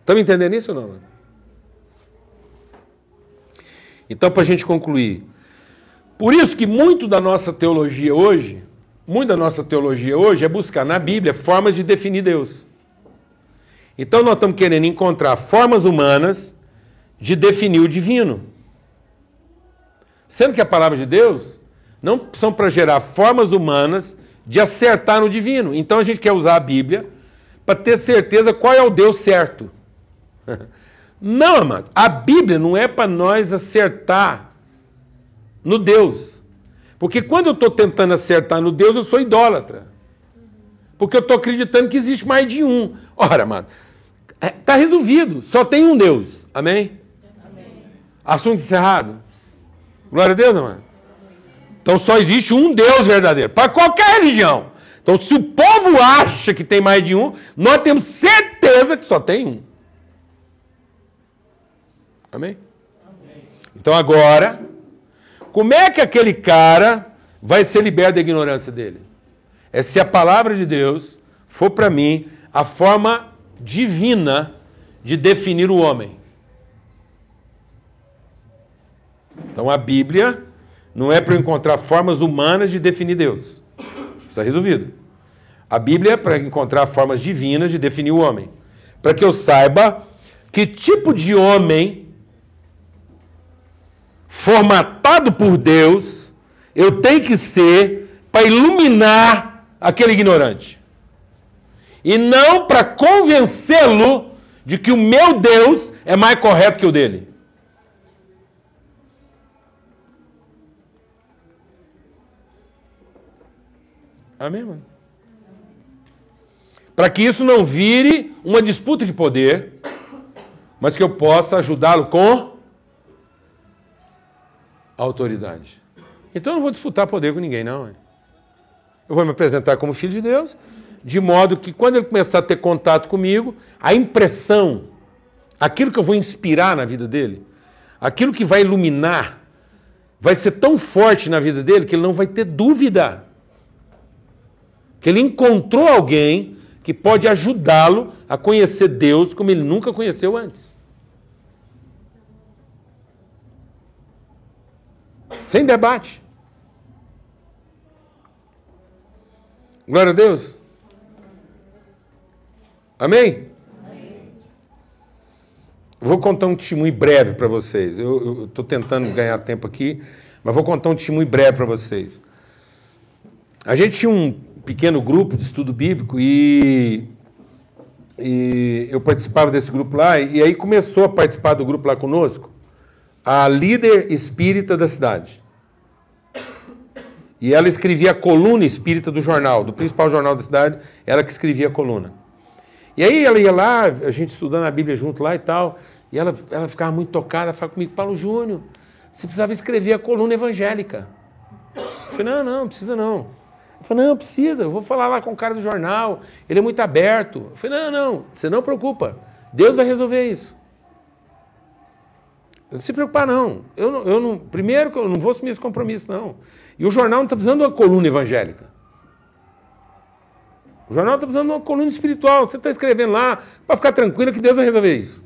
Estão entendendo isso ou não? Então, para a gente concluir, por isso que muito da nossa teologia hoje, muito da nossa teologia hoje é buscar na Bíblia formas de definir Deus. Então nós estamos querendo encontrar formas humanas de definir o divino. Sendo que a palavra de Deus não são para gerar formas humanas de acertar no divino. Então a gente quer usar a Bíblia para ter certeza qual é o Deus certo. Não, amado. A Bíblia não é para nós acertar no Deus. Porque quando eu estou tentando acertar no Deus, eu sou idólatra. Porque eu estou acreditando que existe mais de um. Ora, mano, está é, resolvido. Só tem um Deus. Amém? Amém? Assunto encerrado. Glória a Deus, mano. Então só existe um Deus verdadeiro. Para qualquer religião. Então, se o povo acha que tem mais de um, nós temos certeza que só tem um. Amém? Amém. Então agora como é que aquele cara vai ser liberto da ignorância dele? É se a palavra de Deus for para mim a forma divina de definir o homem. Então a Bíblia não é para encontrar formas humanas de definir Deus. Está resolvido. A Bíblia é para encontrar formas divinas de definir o homem. Para que eu saiba que tipo de homem formatado por Deus, eu tenho que ser para iluminar aquele ignorante. E não para convencê-lo de que o meu Deus é mais correto que o dele. Amém, mano? Para que isso não vire uma disputa de poder, mas que eu possa ajudá-lo com autoridade. Então eu não vou disputar poder com ninguém, não. Eu vou me apresentar como filho de Deus, de modo que quando ele começar a ter contato comigo, a impressão, aquilo que eu vou inspirar na vida dele, aquilo que vai iluminar, vai ser tão forte na vida dele que ele não vai ter dúvida. Que ele encontrou alguém que pode ajudá-lo a conhecer Deus como ele nunca conheceu antes. Sem debate. Glória a Deus. Amém? Amém. Vou contar um testemunho breve para vocês. Eu estou tentando ganhar tempo aqui, mas vou contar um testemunho breve para vocês. A gente tinha um pequeno grupo de estudo bíblico e, e eu participava desse grupo lá, e aí começou a participar do grupo lá conosco a líder espírita da cidade. E ela escrevia a coluna espírita do jornal, do principal jornal da cidade, ela que escrevia a coluna. E aí ela ia lá, a gente estudando a Bíblia junto lá e tal, e ela, ela ficava muito tocada, falava comigo, Paulo Júnior, você precisava escrever a coluna evangélica. Eu falei, não, não, precisa não. Eu falei, não, precisa, eu vou falar lá com o cara do jornal, ele é muito aberto. Eu falei, não, não, você não preocupa, Deus vai resolver isso. Não se preocupar, não. Eu, não, eu não. Primeiro eu não vou assumir esse compromisso, não. E o jornal não está precisando de uma coluna evangélica. O jornal está precisando de uma coluna espiritual. Você está escrevendo lá para ficar tranquilo que Deus vai resolver isso.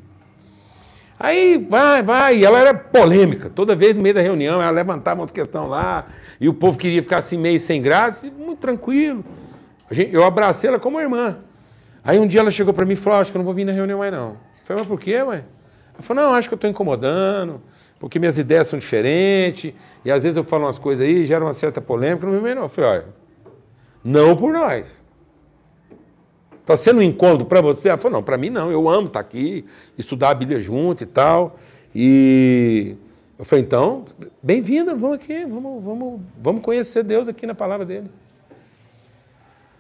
Aí vai, vai, e ela era polêmica. Toda vez no meio da reunião ela levantava umas questões lá, e o povo queria ficar assim meio sem graça, muito tranquilo. Eu abracei ela como irmã. Aí um dia ela chegou para mim e falou: Acho que eu não vou vir na reunião mais não. Eu falei: Mas por quê, ué? Ela falou: Não, acho que eu estou incomodando, porque minhas ideias são diferentes, e às vezes eu falo umas coisas aí, gera uma certa polêmica. Não vem não. Eu falei: Olha, não por nós. Está sendo um incômodo para você? Ela falou: Não, para mim não, eu amo estar tá aqui, estudar a Bíblia junto e tal. E eu falei: Então, bem-vinda, vamos aqui, vamos, vamos, vamos conhecer Deus aqui na palavra dele.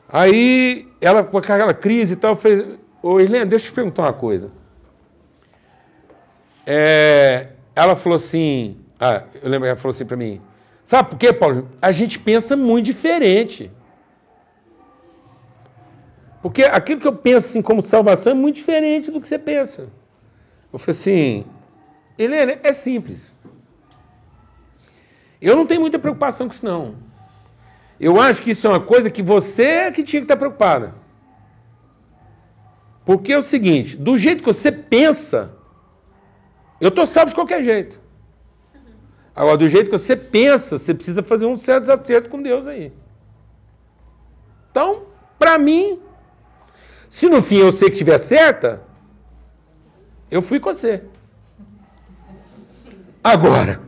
Aí, ela com aquela crise e tal, fez: Ô Helena, deixa eu te perguntar uma coisa. É, ela falou assim: ah, eu lembro que ela falou assim para mim: Sabe por quê, Paulo? A gente pensa muito diferente. Porque aquilo que eu penso assim, como salvação é muito diferente do que você pensa. Eu falei assim, Helena, é simples. Eu não tenho muita preocupação com isso, não. Eu acho que isso é uma coisa que você é que tinha que estar preocupada. Porque é o seguinte, do jeito que você pensa, eu estou salvo de qualquer jeito. Agora, do jeito que você pensa, você precisa fazer um certo desacerto com Deus aí. Então, para mim, se no fim eu sei que estiver certa, eu fui com você. Agora,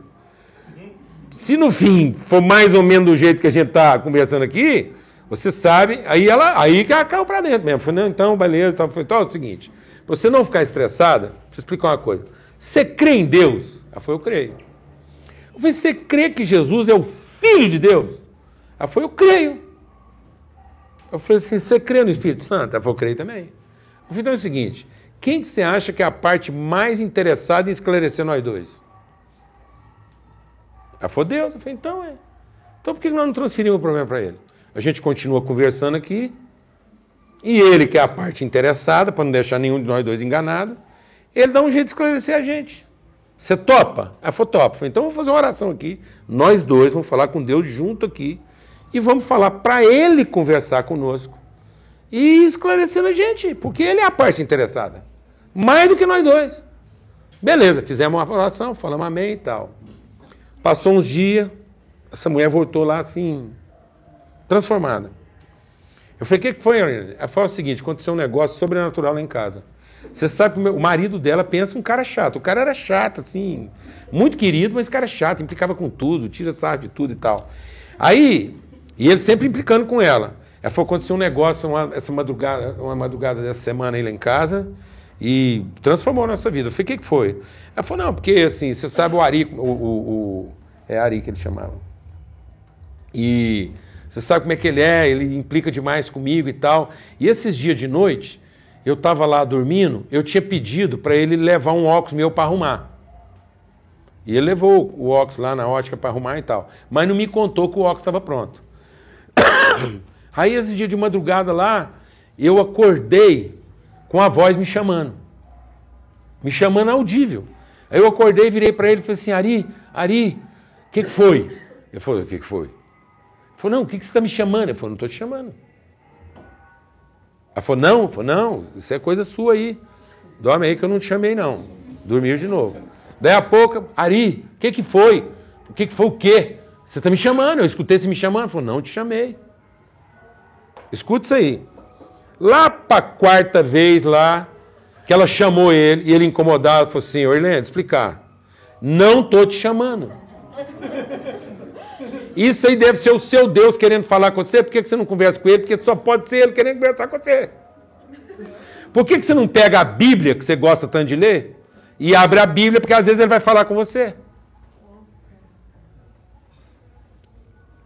se no fim for mais ou menos do jeito que a gente está conversando aqui, você sabe, aí ela, aí que ela caiu para dentro mesmo. Falei, não, então, beleza, então, foi então, é o seguinte, você não ficar estressada, deixa eu explicar uma coisa. Você crê em Deus? Ela falou, eu creio. Eu falei, você crê que Jesus é o Filho de Deus? Ela falou, eu creio. Eu falei assim: você crê no Espírito Santo? Ela falou: creio também. Eu falei: então é o seguinte: quem que você acha que é a parte mais interessada em esclarecer nós dois? Ela falou: Deus. Eu falei: então é. Então por que nós não transferimos o problema para ele? A gente continua conversando aqui. E ele, que é a parte interessada, para não deixar nenhum de nós dois enganado, ele dá um jeito de esclarecer a gente. Você topa? Ela falou: topa. Então vamos fazer uma oração aqui. Nós dois vamos falar com Deus junto aqui e vamos falar para ele conversar conosco e esclarecendo a gente, porque ele é a parte interessada, mais do que nós dois. Beleza, fizemos uma oração, falamos amém e tal. Passou uns dias, essa mulher voltou lá assim, transformada. Eu falei, o que foi, Ela falou o seguinte, aconteceu um negócio sobrenatural lá em casa. Você sabe que o marido dela pensa um cara chato. O cara era chato, assim, muito querido, mas cara chato, implicava com tudo, tira sarro de tudo e tal. Aí, e ele sempre implicando com ela. Ela falou: aconteceu um negócio uma, essa madrugada, uma madrugada dessa semana aí lá em casa e transformou a nossa vida. Eu falei: o que, que foi? Ela falou: não, porque assim, você sabe o Ari, o, o, o, é Ari que ele chamava. E você sabe como é que ele é, ele implica demais comigo e tal. E esses dias de noite, eu estava lá dormindo, eu tinha pedido para ele levar um óculos meu para arrumar. E ele levou o óculos lá na ótica para arrumar e tal. Mas não me contou que o óculos estava pronto. Aí esse dia de madrugada lá, eu acordei com a voz me chamando. Me chamando audível. Aí eu acordei, virei para ele e falei assim: Ari, Ari, o que, que foi? Ele falou: O que, que foi? Ele falou: Não, o que, que você está me chamando? Ele falou: Não estou te chamando. Ela falou: Não, falou, não, isso é coisa sua aí. Dorme aí que eu não te chamei, não. Dormiu de novo. Daí a pouco, Ari, o que, que foi? O que, que foi o quê? Você está me chamando, eu escutei você me chamando. Falou: Não, te chamei. Escuta isso aí. Lá para a quarta vez lá, que ela chamou ele, e ele incomodado, falou assim, Orlando, explicar. Não tô te chamando. Isso aí deve ser o seu Deus querendo falar com você. Por que você não conversa com ele? Porque só pode ser ele querendo conversar com você. Por que você não pega a Bíblia, que você gosta tanto de ler, e abre a Bíblia, porque às vezes ele vai falar com você?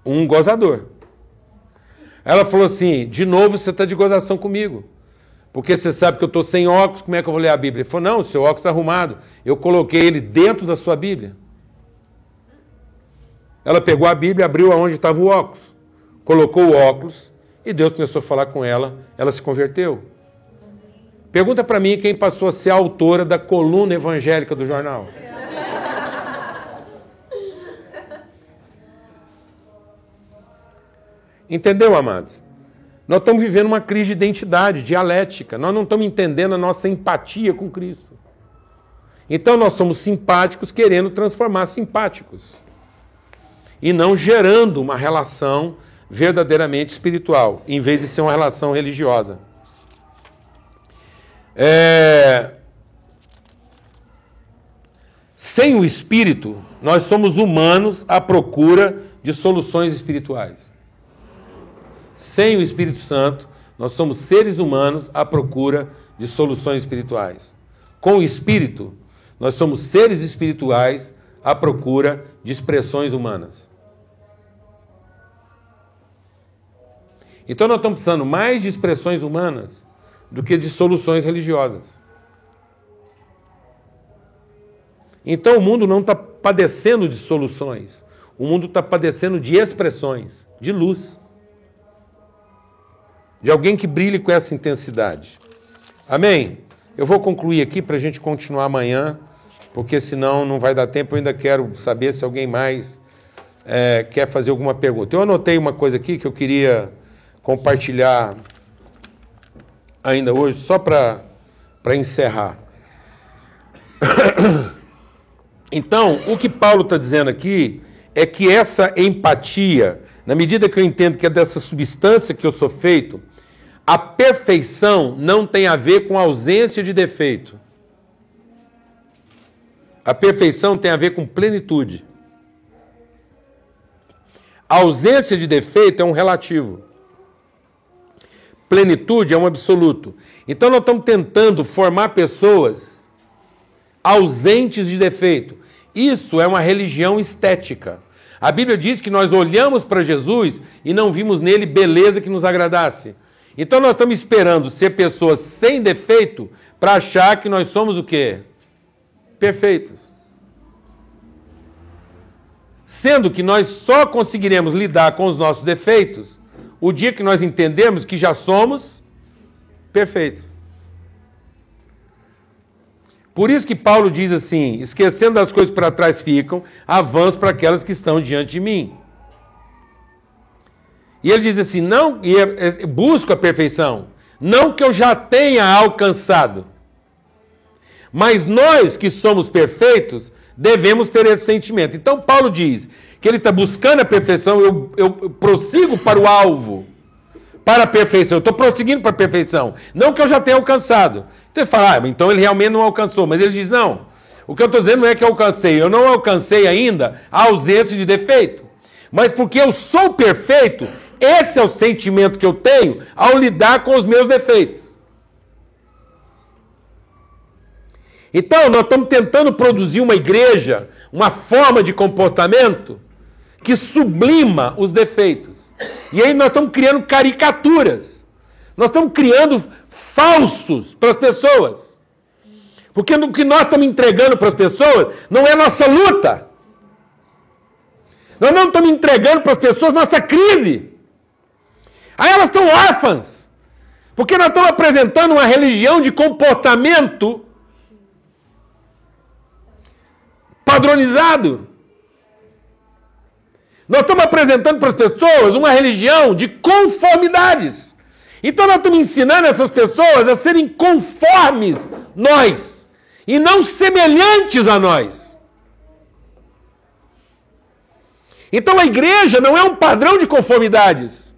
Um gozador. Ela falou assim: de novo você está de gozação comigo. Porque você sabe que eu estou sem óculos, como é que eu vou ler a Bíblia? Ele falou: não, seu óculos está arrumado. Eu coloquei ele dentro da sua Bíblia. Ela pegou a Bíblia, abriu aonde estava o óculos, colocou o óculos e Deus começou a falar com ela, ela se converteu. Pergunta para mim quem passou a ser a autora da coluna evangélica do jornal. Entendeu, amados? Nós estamos vivendo uma crise de identidade, dialética. Nós não estamos entendendo a nossa empatia com Cristo. Então nós somos simpáticos querendo transformar simpáticos. E não gerando uma relação verdadeiramente espiritual, em vez de ser uma relação religiosa. É... Sem o Espírito, nós somos humanos à procura de soluções espirituais. Sem o Espírito Santo, nós somos seres humanos à procura de soluções espirituais. Com o Espírito, nós somos seres espirituais à procura de expressões humanas. Então nós estamos precisando mais de expressões humanas do que de soluções religiosas. Então o mundo não está padecendo de soluções, o mundo está padecendo de expressões, de luz. De alguém que brilhe com essa intensidade. Amém? Eu vou concluir aqui para a gente continuar amanhã, porque senão não vai dar tempo. Eu ainda quero saber se alguém mais é, quer fazer alguma pergunta. Eu anotei uma coisa aqui que eu queria compartilhar ainda hoje, só para encerrar. Então, o que Paulo está dizendo aqui é que essa empatia, na medida que eu entendo que é dessa substância que eu sou feito, a perfeição não tem a ver com ausência de defeito. A perfeição tem a ver com plenitude. A ausência de defeito é um relativo. Plenitude é um absoluto. Então nós estamos tentando formar pessoas ausentes de defeito. Isso é uma religião estética. A Bíblia diz que nós olhamos para Jesus e não vimos nele beleza que nos agradasse. Então nós estamos esperando ser pessoas sem defeito para achar que nós somos o quê? Perfeitos. Sendo que nós só conseguiremos lidar com os nossos defeitos o dia que nós entendemos que já somos perfeitos. Por isso que Paulo diz assim: esquecendo das coisas para trás ficam, avanço para aquelas que estão diante de mim. E ele diz assim: não, é, é, busco a perfeição, não que eu já tenha alcançado, mas nós que somos perfeitos devemos ter esse sentimento. Então Paulo diz que ele está buscando a perfeição, eu, eu, prossigo para o alvo, para a perfeição, eu estou prosseguindo para a perfeição, não que eu já tenha alcançado. Então ele fala, ah, então ele realmente não alcançou, mas ele diz: não, o que eu estou dizendo não é que eu alcancei, eu não alcancei ainda a ausência de defeito, mas porque eu sou perfeito, esse é o sentimento que eu tenho ao lidar com os meus defeitos. Então, nós estamos tentando produzir uma igreja, uma forma de comportamento que sublima os defeitos. E aí nós estamos criando caricaturas. Nós estamos criando falsos para as pessoas. Porque o que nós estamos entregando para as pessoas não é nossa luta. Nós não estamos entregando para as pessoas nossa crise. Aí elas estão órfãs. Porque nós estamos apresentando uma religião de comportamento padronizado. Nós estamos apresentando para as pessoas uma religião de conformidades. Então nós estamos ensinando essas pessoas a serem conformes nós e não semelhantes a nós. Então a igreja não é um padrão de conformidades.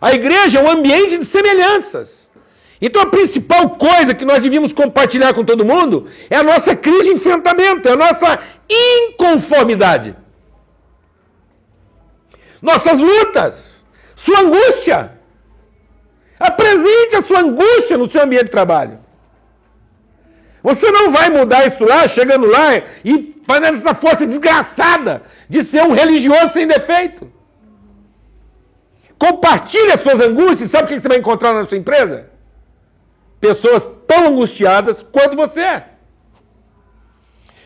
A igreja é um ambiente de semelhanças. Então a principal coisa que nós devíamos compartilhar com todo mundo é a nossa crise de enfrentamento, é a nossa inconformidade. Nossas lutas, sua angústia. Apresente a sua angústia no seu ambiente de trabalho. Você não vai mudar isso lá, chegando lá e fazendo essa força desgraçada de ser um religioso sem defeito. Compartilhe as suas angústias. Sabe o que você vai encontrar na sua empresa? Pessoas tão angustiadas quanto você é.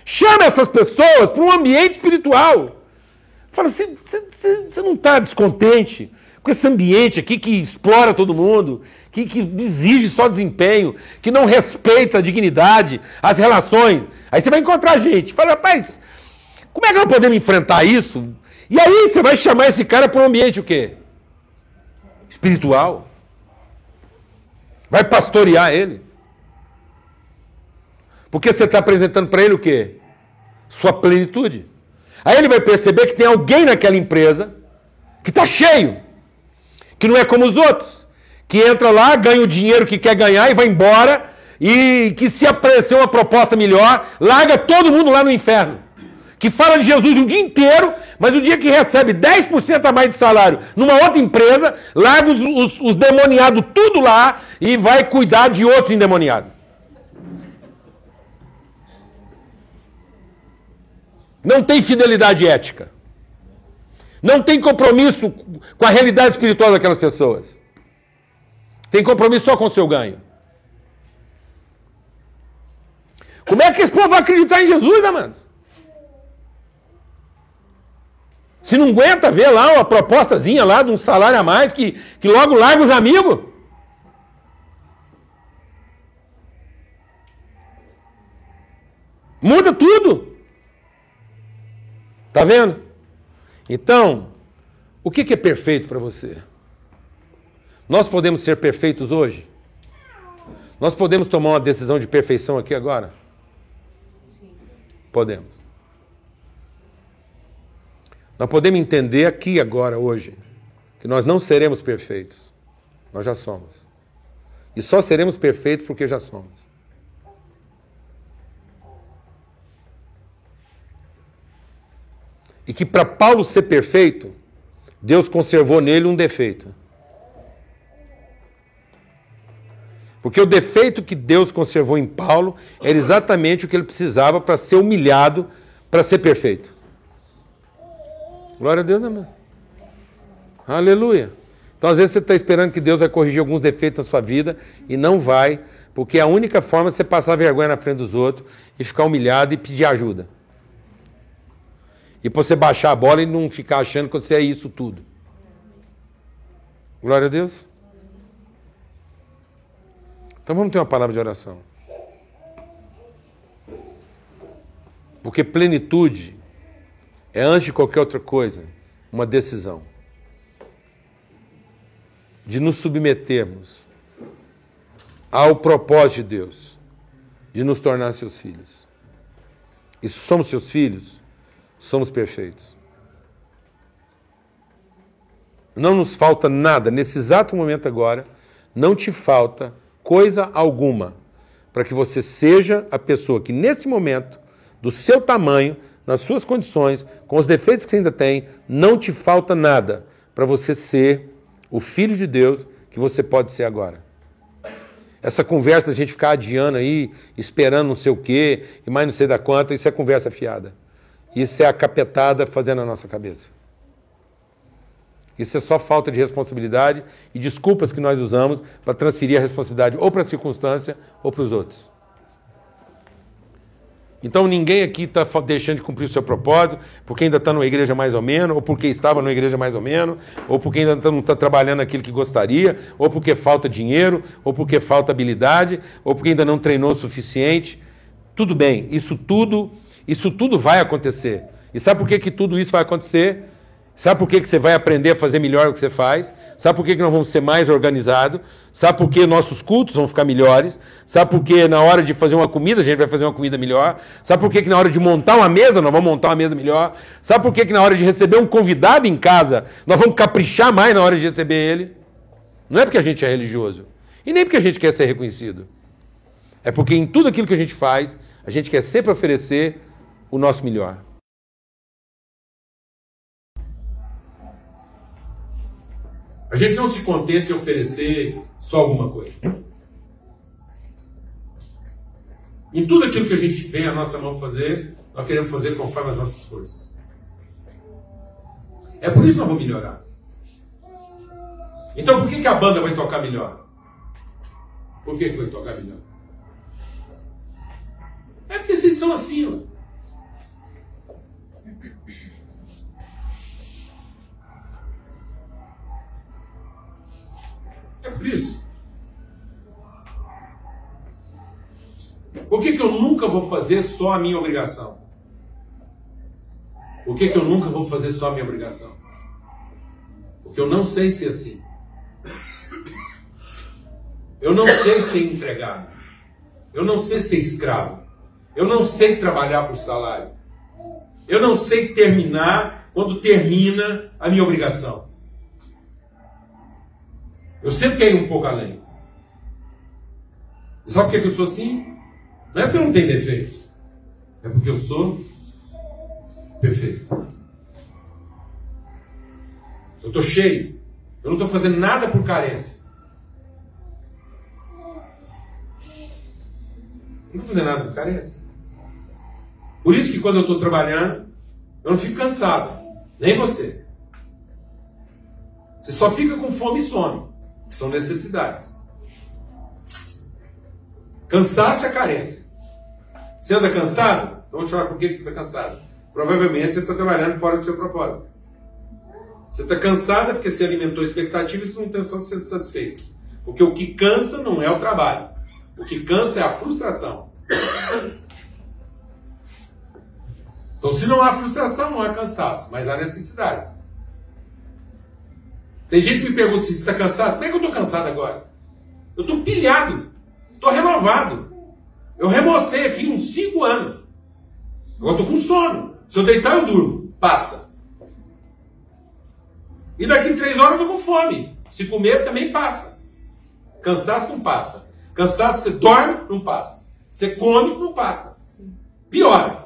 Chame essas pessoas para um ambiente espiritual. Fala você não está descontente com esse ambiente aqui que explora todo mundo, que, que exige só desempenho, que não respeita a dignidade, as relações. Aí você vai encontrar gente. Fala, rapaz, como é que nós podemos enfrentar isso? E aí você vai chamar esse cara para um ambiente o quê? espiritual. Vai pastorear ele. Porque você está apresentando para ele o quê? Sua plenitude. Aí ele vai perceber que tem alguém naquela empresa que está cheio, que não é como os outros, que entra lá, ganha o dinheiro que quer ganhar e vai embora, e que se aparecer uma proposta melhor, larga todo mundo lá no inferno. Que fala de Jesus o dia inteiro, mas o dia que recebe 10% a mais de salário numa outra empresa, larga os, os, os demoniados tudo lá e vai cuidar de outros endemoniados. Não tem fidelidade ética. Não tem compromisso com a realidade espiritual daquelas pessoas. Tem compromisso só com o seu ganho. Como é que esse povo vai acreditar em Jesus, amados? Se não aguenta ver lá uma propostazinha lá de um salário a mais que, que logo larga os amigos. Muda tudo. Tá vendo? Então, o que, é perfeito para você? Nós podemos ser perfeitos hoje? Nós podemos tomar uma decisão de perfeição aqui agora? Podemos. Nós podemos entender aqui agora, hoje, que nós não seremos perfeitos. Nós já somos. E só seremos perfeitos porque já somos. E que para Paulo ser perfeito, Deus conservou nele um defeito. Porque o defeito que Deus conservou em Paulo era exatamente o que ele precisava para ser humilhado, para ser perfeito. Glória a Deus, amém. Aleluia. Então, às vezes, você está esperando que Deus vai corrigir alguns defeitos na sua vida e não vai, porque é a única forma de você passar vergonha na frente dos outros e ficar humilhado e pedir ajuda. E para você baixar a bola e não ficar achando que você é isso tudo. Glória a Deus. Então vamos ter uma palavra de oração. Porque plenitude é, antes de qualquer outra coisa, uma decisão de nos submetermos ao propósito de Deus, de nos tornar seus filhos. E se somos seus filhos, somos perfeitos. Não nos falta nada, nesse exato momento agora, não te falta coisa alguma para que você seja a pessoa que, nesse momento, do seu tamanho, nas suas condições, com os defeitos que você ainda tem, não te falta nada para você ser o filho de Deus que você pode ser agora. Essa conversa da gente ficar adiando aí, esperando não sei o quê, e mais não sei da quanta, isso é conversa fiada. Isso é a capetada fazendo a nossa cabeça. Isso é só falta de responsabilidade e desculpas que nós usamos para transferir a responsabilidade ou para a circunstância ou para os outros. Então ninguém aqui está deixando de cumprir o seu propósito porque ainda está numa igreja mais ou menos, ou porque estava numa igreja mais ou menos, ou porque ainda não está trabalhando aquilo que gostaria, ou porque falta dinheiro, ou porque falta habilidade, ou porque ainda não treinou o suficiente. Tudo bem, isso tudo isso tudo vai acontecer. E sabe por que, que tudo isso vai acontecer? Sabe por que, que você vai aprender a fazer melhor o que você faz? Sabe por que, que nós vamos ser mais organizados? Sabe por que nossos cultos vão ficar melhores? Sabe por que na hora de fazer uma comida a gente vai fazer uma comida melhor? Sabe por que, que na hora de montar uma mesa nós vamos montar uma mesa melhor? Sabe por que, que na hora de receber um convidado em casa nós vamos caprichar mais na hora de receber ele? Não é porque a gente é religioso. E nem porque a gente quer ser reconhecido. É porque em tudo aquilo que a gente faz, a gente quer sempre oferecer o nosso melhor. A gente não se contenta em oferecer só alguma coisa. Em tudo aquilo que a gente tem a nossa mão fazer, nós queremos fazer conforme as nossas forças. É por isso que nós vamos melhorar. Então por que, que a banda vai tocar melhor? Por que, que vai tocar melhor? É porque vocês são assim, ó. É por isso. Por que, que eu nunca vou fazer só a minha obrigação? Por que, que eu nunca vou fazer só a minha obrigação? Porque eu não sei ser assim. Eu não sei ser empregado. Eu não sei ser escravo. Eu não sei trabalhar por salário. Eu não sei terminar quando termina a minha obrigação. Eu sempre quero ir um pouco além. E sabe por que eu sou assim? Não é porque eu não tenho defeito. É porque eu sou perfeito. Eu estou cheio. Eu não estou fazendo nada por carência. Não estou fazendo nada por carência. Por isso que quando eu estou trabalhando, eu não fico cansado. Nem você. Você só fica com fome e que são necessidades. Cansaço é carência. Você anda cansado? Então vou te falar por que você está cansado. Provavelmente você está trabalhando fora do seu propósito. Você está cansado porque você alimentou expectativas a intenção de ser satisfeito. Porque o que cansa não é o trabalho. O que cansa é a frustração. Então, se não há frustração, não há cansaço, mas há necessidades. Tem gente que me pergunta se está cansado. Como é que eu estou cansado agora? Eu estou pilhado. Estou renovado. Eu remocei aqui uns 5 anos. Agora estou com sono. Se eu deitar, eu durmo. Passa. E daqui a 3 horas eu estou com fome. Se comer, também passa. Cansaço não passa. Cansaço, você dorme, não passa. Você come, não passa. Piora.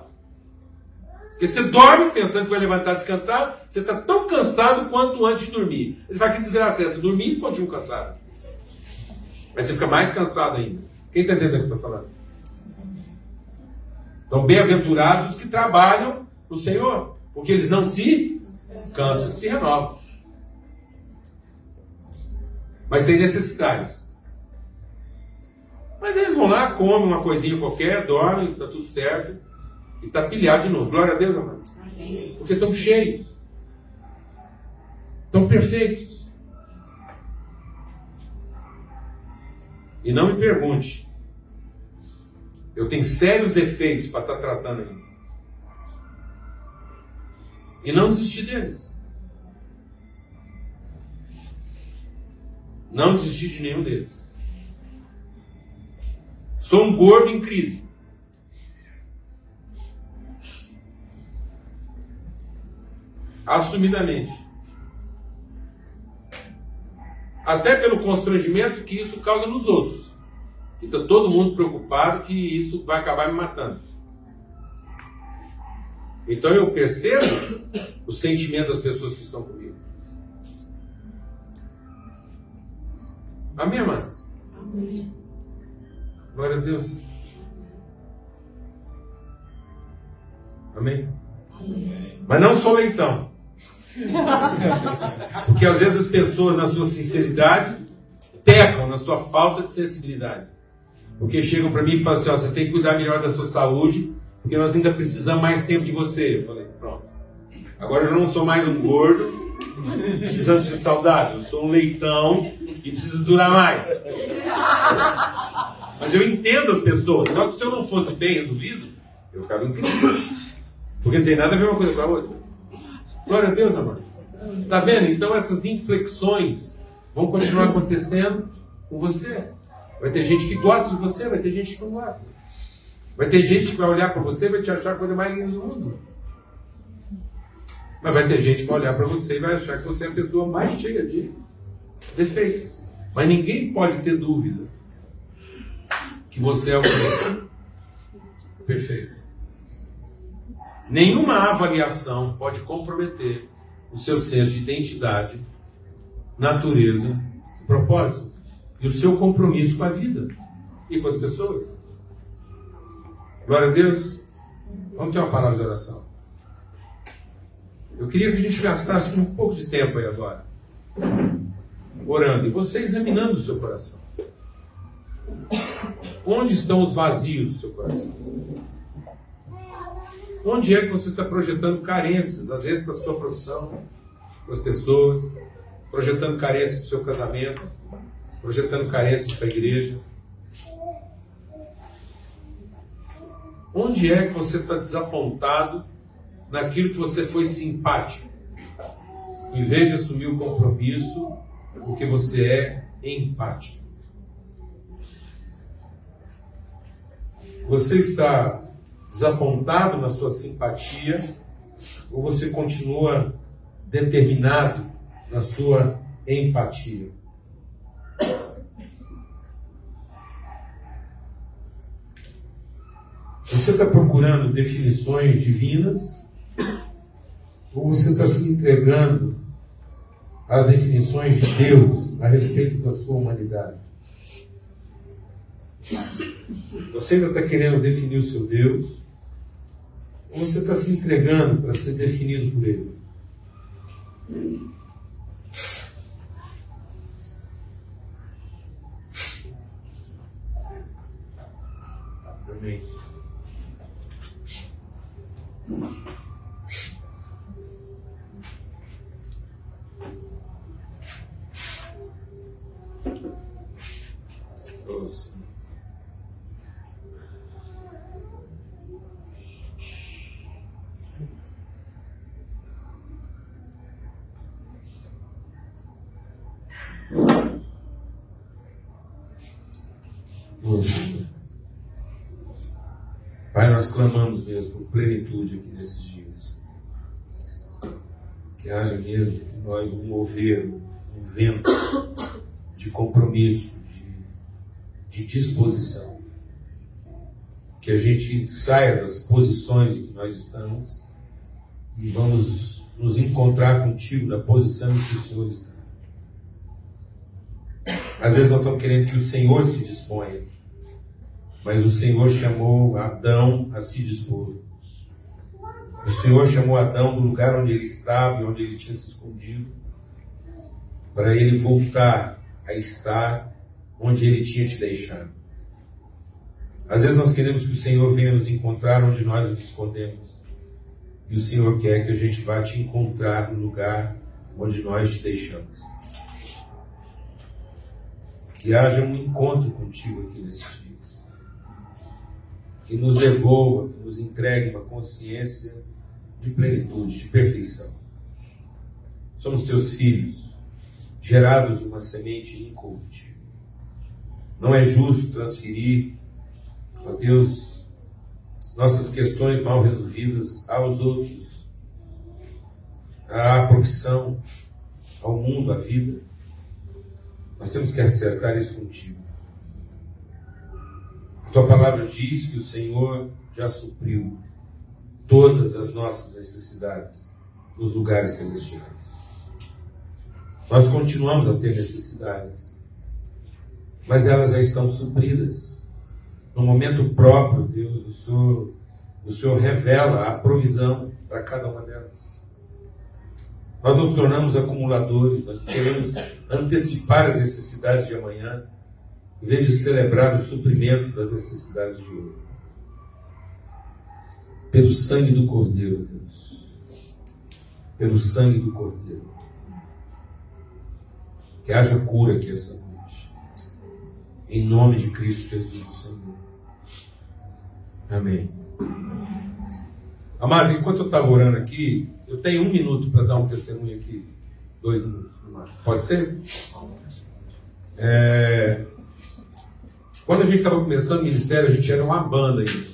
Porque você dorme pensando que vai levantar descansado, você está tão cansado quanto antes de dormir. Você vai que desgraça é essa? Dormir e continua cansado. Aí você fica mais cansado ainda. Quem está entendendo o que eu estou falando? Então, bem-aventurados os que trabalham no Senhor, porque eles não se cansam, se renovam. Mas tem necessidades. Mas eles vão lá, comem uma coisinha qualquer, dormem, está tudo certo, e está pilhado de novo. Glória a Deus, amado. Porque estão cheios, estão perfeitos. E não me pergunte. Eu tenho sérios defeitos para estar tá tratando ainda. E não desistir deles. Não desistir de nenhum deles. Sou um gordo em crise. Assumidamente. Até pelo constrangimento que isso causa nos outros. Está todo mundo preocupado que isso vai acabar me matando. Então eu percebo o sentimento das pessoas que estão comigo. Amém, amados? Amém. Glória a Deus. Amém? Amém. Mas não sou leitão. Porque às vezes as pessoas, na sua sinceridade, pecam na sua falta de sensibilidade. Porque chegam para mim e falam assim: ó, você tem que cuidar melhor da sua saúde, porque nós ainda precisamos mais tempo de você. Eu falei: pronto. Agora eu não sou mais um gordo, precisando ser saudável. Eu sou um leitão e preciso durar mais. Mas eu entendo as pessoas. Só que se eu não fosse bem resolvido, eu ficava em crise. Porque não tem nada a ver uma coisa com a outra. Glória a Deus, amor. Tá vendo? Então essas inflexões vão continuar acontecendo com você. Vai ter gente que gosta de você, vai ter gente que não gosta. Vai ter gente que vai olhar para você e vai te achar a coisa mais linda do mundo. Mas vai ter gente que vai olhar para você e vai achar que você é a pessoa mais cheia de defeitos. Mas ninguém pode ter dúvida que você é o perfeito. Nenhuma avaliação pode comprometer o seu senso de identidade, natureza e propósito. E o seu compromisso com a vida e com as pessoas. Glória a Deus. Vamos ter uma palavra de oração. Eu queria que a gente gastasse um pouco de tempo aí agora. Orando. E você examinando o seu coração. Onde estão os vazios do seu coração? Onde é que você está projetando carências, às vezes para a sua profissão, para as pessoas, projetando carências para o seu casamento, projetando carências para a igreja? Onde é que você está desapontado naquilo que você foi simpático? Em vez de assumir o compromisso, porque você é empático. Você está desapontado na sua simpatia ou você continua determinado na sua empatia? Você está procurando definições divinas ou você está se entregando às definições de Deus a respeito da sua humanidade? Você ainda está querendo definir o seu Deus? Ou você está se entregando para ser definido por Ele? Amém. Pai, nós clamamos mesmo por plenitude aqui nesses dias. Que haja mesmo entre nós um mover, um vento de compromisso, de, de disposição. Que a gente saia das posições em que nós estamos e vamos nos encontrar contigo na posição em que o Senhor está. Às vezes nós estamos querendo que o Senhor se disponha mas o Senhor chamou Adão a se dispor. O Senhor chamou Adão do lugar onde ele estava e onde ele tinha se escondido, para ele voltar a estar onde ele tinha te deixado. Às vezes nós queremos que o Senhor venha nos encontrar onde nós nos escondemos. E o Senhor quer que a gente vá te encontrar no lugar onde nós te deixamos. Que haja um encontro contigo aqui nesse dia que nos devolva, que nos entregue uma consciência de plenitude, de perfeição. Somos teus filhos, gerados uma semente incorruptível. Não é justo transferir, ó Deus, nossas questões mal resolvidas aos outros, à profissão, ao mundo, à vida. Nós temos que acertar isso contigo. Tua palavra diz que o Senhor já supriu todas as nossas necessidades nos lugares celestiais. Nós continuamos a ter necessidades, mas elas já estão supridas. No momento próprio, Deus, o Senhor, o Senhor revela a provisão para cada uma delas. Nós nos tornamos acumuladores, nós queremos antecipar as necessidades de amanhã em vez de celebrar o suprimento das necessidades de hoje. Pelo sangue do Cordeiro, Deus. Pelo sangue do Cordeiro. Que haja cura aqui essa noite. Em nome de Cristo Jesus, o Senhor. Amém. Amados, enquanto eu estava orando aqui, eu tenho um minuto para dar um testemunho aqui. Dois minutos Pode ser? É, quando a gente estava começando o ministério, a gente era uma banda ainda.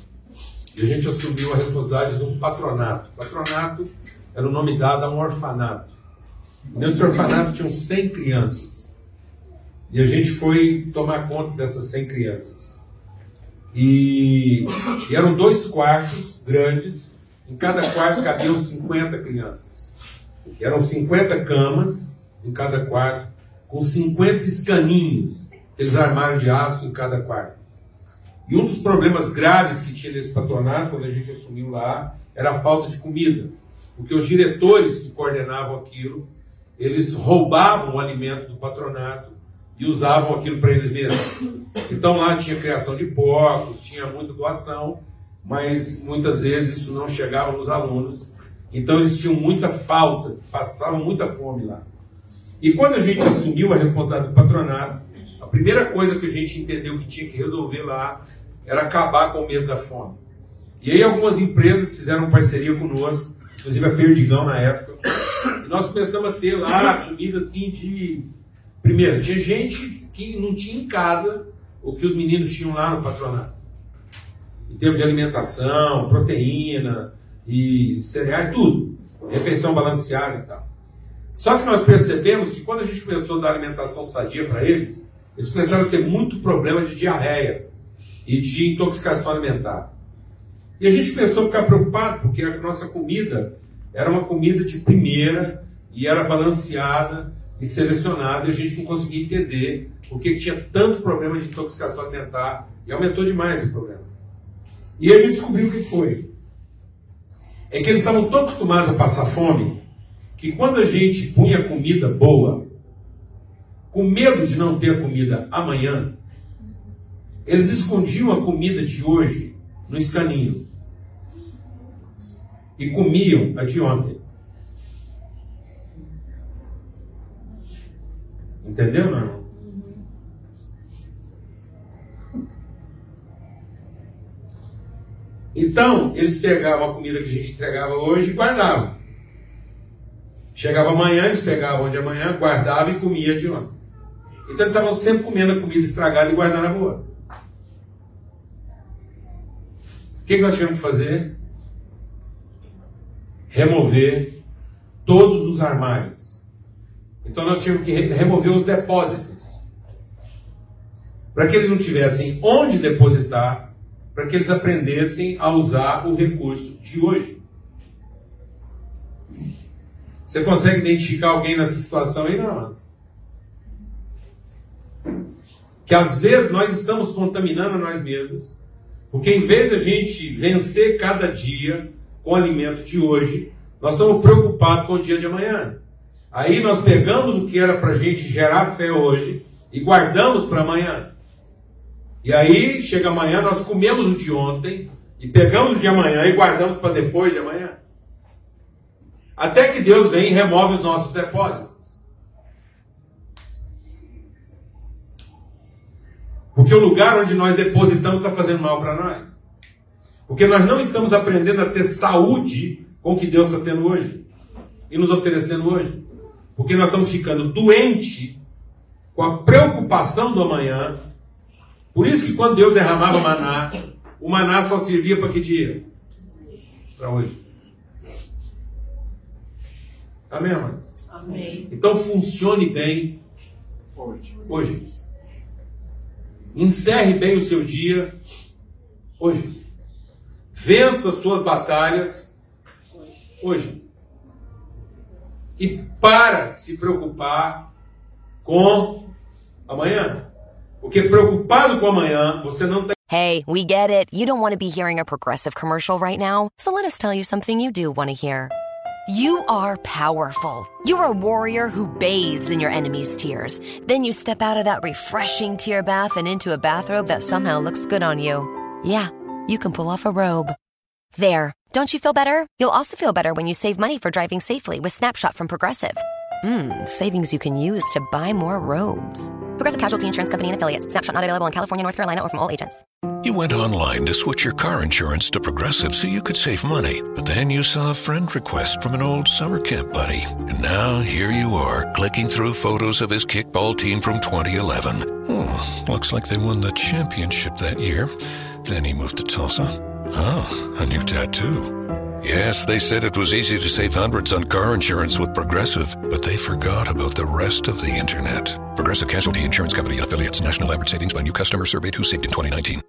E a gente assumiu a responsabilidade de um patronato. patronato era o nome dado a um orfanato. Nesse orfanato tinham 100 crianças. E a gente foi tomar conta dessas 100 crianças. E, e eram dois quartos grandes. Em cada quarto cabiam 50 crianças. E eram 50 camas em cada quarto, com 50 escaninhos eles armaram de aço em cada quarto. E um dos problemas graves que tinha nesse patronato, quando a gente assumiu lá, era a falta de comida. Porque os diretores que coordenavam aquilo, eles roubavam o alimento do patronato e usavam aquilo para eles mesmos. Então lá tinha criação de porcos, tinha muita doação, mas muitas vezes isso não chegava nos alunos. Então eles tinham muita falta, passavam muita fome lá. E quando a gente assumiu a responsabilidade do patronato, primeira coisa que a gente entendeu que tinha que resolver lá era acabar com o medo da fome. E aí algumas empresas fizeram parceria conosco, inclusive a Perdigão na época. E nós começamos a ter lá comida assim de. Primeiro, tinha gente que não tinha em casa o que os meninos tinham lá no patronato. em termos de alimentação, proteína e cereais, tudo. Refeição balanceada e tal. Só que nós percebemos que quando a gente começou a dar alimentação sadia para eles, eles começaram a ter muito problema de diarreia e de intoxicação alimentar. E a gente começou a ficar preocupado, porque a nossa comida era uma comida de primeira e era balanceada e selecionada, e a gente não conseguia entender por que tinha tanto problema de intoxicação alimentar e aumentou demais esse problema. E a gente descobriu o que foi. É que eles estavam tão acostumados a passar fome que quando a gente punha comida boa, com medo de não ter comida amanhã, eles escondiam a comida de hoje no escaninho e comiam a de ontem. Entendeu, não? Então, eles pegavam a comida que a gente entregava hoje e guardavam. Chegava amanhã, eles pegavam de amanhã, guardavam e comia de ontem. Então eles estavam sempre comendo a comida estragada e guardando a boa. O que, que nós tivemos que fazer? Remover todos os armários. Então nós tínhamos que remover os depósitos. Para que eles não tivessem onde depositar, para que eles aprendessem a usar o recurso de hoje. Você consegue identificar alguém nessa situação aí, não? Que às vezes nós estamos contaminando nós mesmos porque em vez de a gente vencer cada dia com o alimento de hoje, nós estamos preocupados com o dia de amanhã. Aí nós pegamos o que era para a gente gerar fé hoje e guardamos para amanhã. E aí chega amanhã, nós comemos o de ontem e pegamos o de amanhã e guardamos para depois de amanhã. Até que Deus vem e remove os nossos depósitos. Porque o lugar onde nós depositamos está fazendo mal para nós. Porque nós não estamos aprendendo a ter saúde com o que Deus está tendo hoje e nos oferecendo hoje. Porque nós estamos ficando doentes com a preocupação do amanhã. Por isso que quando Deus derramava maná, o maná só servia para que dia? Para hoje. Amém, amém. Amém. Então funcione bem Hoje. hoje. Encerre bem o seu dia hoje. Vença suas batalhas hoje. E para de se preocupar com amanhã. Porque preocupado com amanhã, você não tem. Hey, we get it. You don't want to be hearing a progressive commercial right now. So let us tell you something you do want to hear. You are powerful. You're a warrior who bathes in your enemy's tears. Then you step out of that refreshing tear bath and into a bathrobe that somehow looks good on you. Yeah, you can pull off a robe. There. Don't you feel better? You'll also feel better when you save money for driving safely with Snapshot from Progressive. Mmm, savings you can use to buy more robes. Progressive Casualty Insurance Company and affiliates. Snapshot not available in California, North Carolina, or from all agents. You went online to switch your car insurance to Progressive so you could save money, but then you saw a friend request from an old summer camp buddy. And now here you are, clicking through photos of his kickball team from 2011. Hmm, looks like they won the championship that year. Then he moved to Tulsa. Oh, a new tattoo. Yes, they said it was easy to save hundreds on car insurance with Progressive, but they forgot about the rest of the internet. Progressive Casualty Insurance Company and affiliates. National average savings by new customer surveyed who saved in 2019.